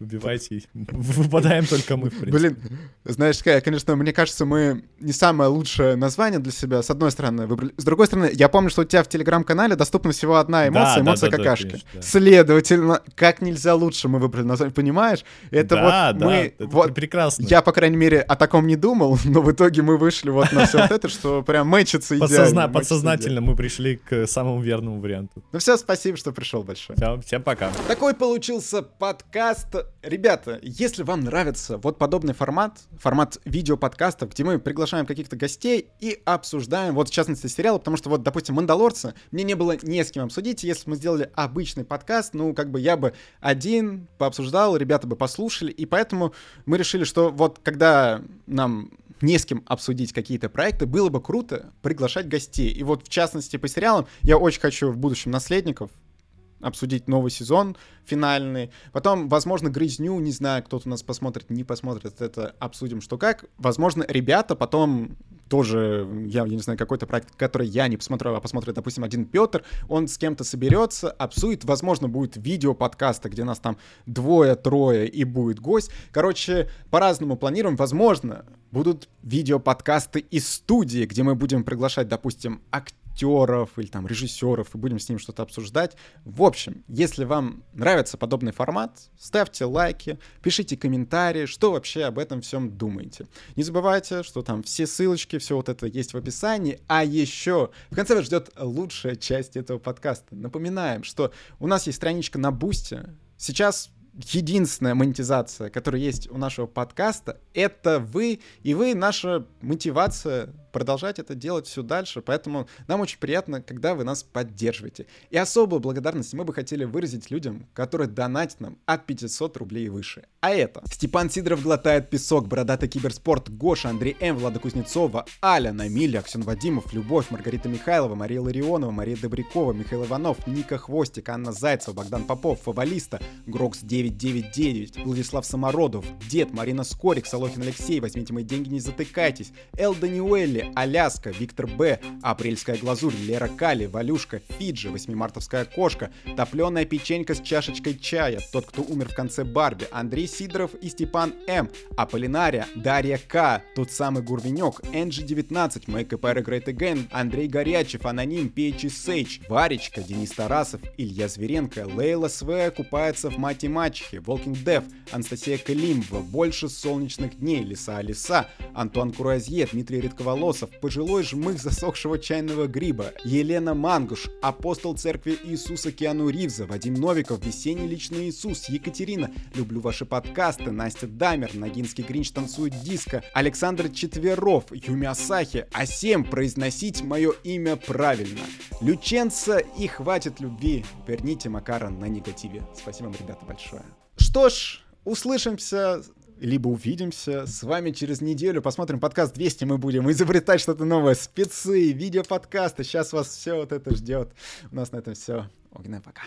убивайте. Выпадаем только мы, в принципе. Блин, знаешь, конечно, мне кажется, мы не самое лучшее название для себя, с одной стороны, выбрали. С другой стороны, я помню, что у тебя в Телеграм-канале доступна всего одна эмоция, да, эмоция да, какашки. Да, конечно. Следовательно, как нельзя лучше мы выбрали название, понимаешь? Это вот да, мы... Это вот, прекрасно. Я, по крайней мере, о таком не думал, но в итоге мы вышли вот на все вот это, что прям мэчится идеально. Подсознательно мы пришли к самому верному варианту. Ну все, спасибо, что пришел большое. Всем пока. Такой получился подкаст ребята, если вам нравится вот подобный формат, формат видеоподкастов, где мы приглашаем каких-то гостей и обсуждаем, вот в частности, сериалы, потому что вот, допустим, «Мандалорца» мне не было не с кем обсудить, если бы мы сделали обычный подкаст, ну, как бы я бы один пообсуждал, ребята бы послушали, и поэтому мы решили, что вот когда нам не с кем обсудить какие-то проекты, было бы круто приглашать гостей. И вот в частности по сериалам я очень хочу в будущем наследников обсудить новый сезон финальный. Потом, возможно, грызню, не знаю, кто-то нас посмотрит, не посмотрит, это обсудим, что как. Возможно, ребята потом тоже, я, я не знаю, какой-то проект, который я не посмотрю, а посмотрит, допустим, один Петр, он с кем-то соберется, обсудит, возможно, будет видео подкаста, где нас там двое-трое и будет гость. Короче, по-разному планируем. Возможно, будут видео подкасты из студии, где мы будем приглашать, допустим, актеров, актеров или там режиссеров и будем с ним что-то обсуждать. В общем, если вам нравится подобный формат, ставьте лайки, пишите комментарии, что вообще об этом всем думаете. Не забывайте, что там все ссылочки, все вот это есть в описании, а еще в конце вас ждет лучшая часть этого подкаста. Напоминаем, что у нас есть страничка на Бусте. Сейчас единственная монетизация, которая есть у нашего подкаста, это вы, и вы наша мотивация продолжать это делать все дальше, поэтому нам очень приятно, когда вы нас поддерживаете. И особую благодарность мы бы хотели выразить людям, которые донатят нам от 500 рублей и выше. А это Степан Сидоров глотает песок, Бородатый киберспорт, Гоша, Андрей М, Влада Кузнецова, Аля, Намиля, Аксен Вадимов, Любовь, Маргарита Михайлова, Мария Ларионова, Мария Добрякова, Михаил Иванов, Ника Хвостик, Анна Зайцева, Богдан Попов, Фавалиста, Грокс 999, Владислав Самородов, Дед, Марина Скорик, Солохин Алексей, возьмите мои деньги, не затыкайтесь, Эл Даниуэлли, Аляска, Виктор Б, Апрельская глазурь, Лера Кали, Валюшка, Фиджи, Восьмимартовская кошка, Топленая печенька с чашечкой чая, Тот, кто умер в конце Барби, Андрей Сидоров и Степан М, Аполлинария, Дарья К, Тот самый Гурвенек, Энджи 19, Make a Great Again, Андрей Горячев, Аноним, Пейчи Сейч, Варечка, Денис Тарасов, Илья Зверенко, Лейла Све купается в мать и мачехе, Walking Dead, Анастасия Климова, Больше солнечных дней, Лиса Алиса, Антуан Куразье, Дмитрий Редковолос, Ломоносов, пожилой жмых засохшего чайного гриба, Елена Мангуш, апостол церкви Иисуса Киану Ривза, Вадим Новиков, Весенний личный Иисус, Екатерина, люблю ваши подкасты, Настя Дамер, Ногинский Гринч танцует диско, Александр Четверов, Юми Асахи, а всем произносить мое имя правильно. Люченца и хватит любви, верните Макара на негативе. Спасибо вам, ребята, большое. Что ж, услышимся либо увидимся с вами через неделю. Посмотрим подкаст 200, мы будем изобретать что-то новое. Спецы, видеоподкасты. Сейчас вас все вот это ждет. У нас на этом все. Огненная пока.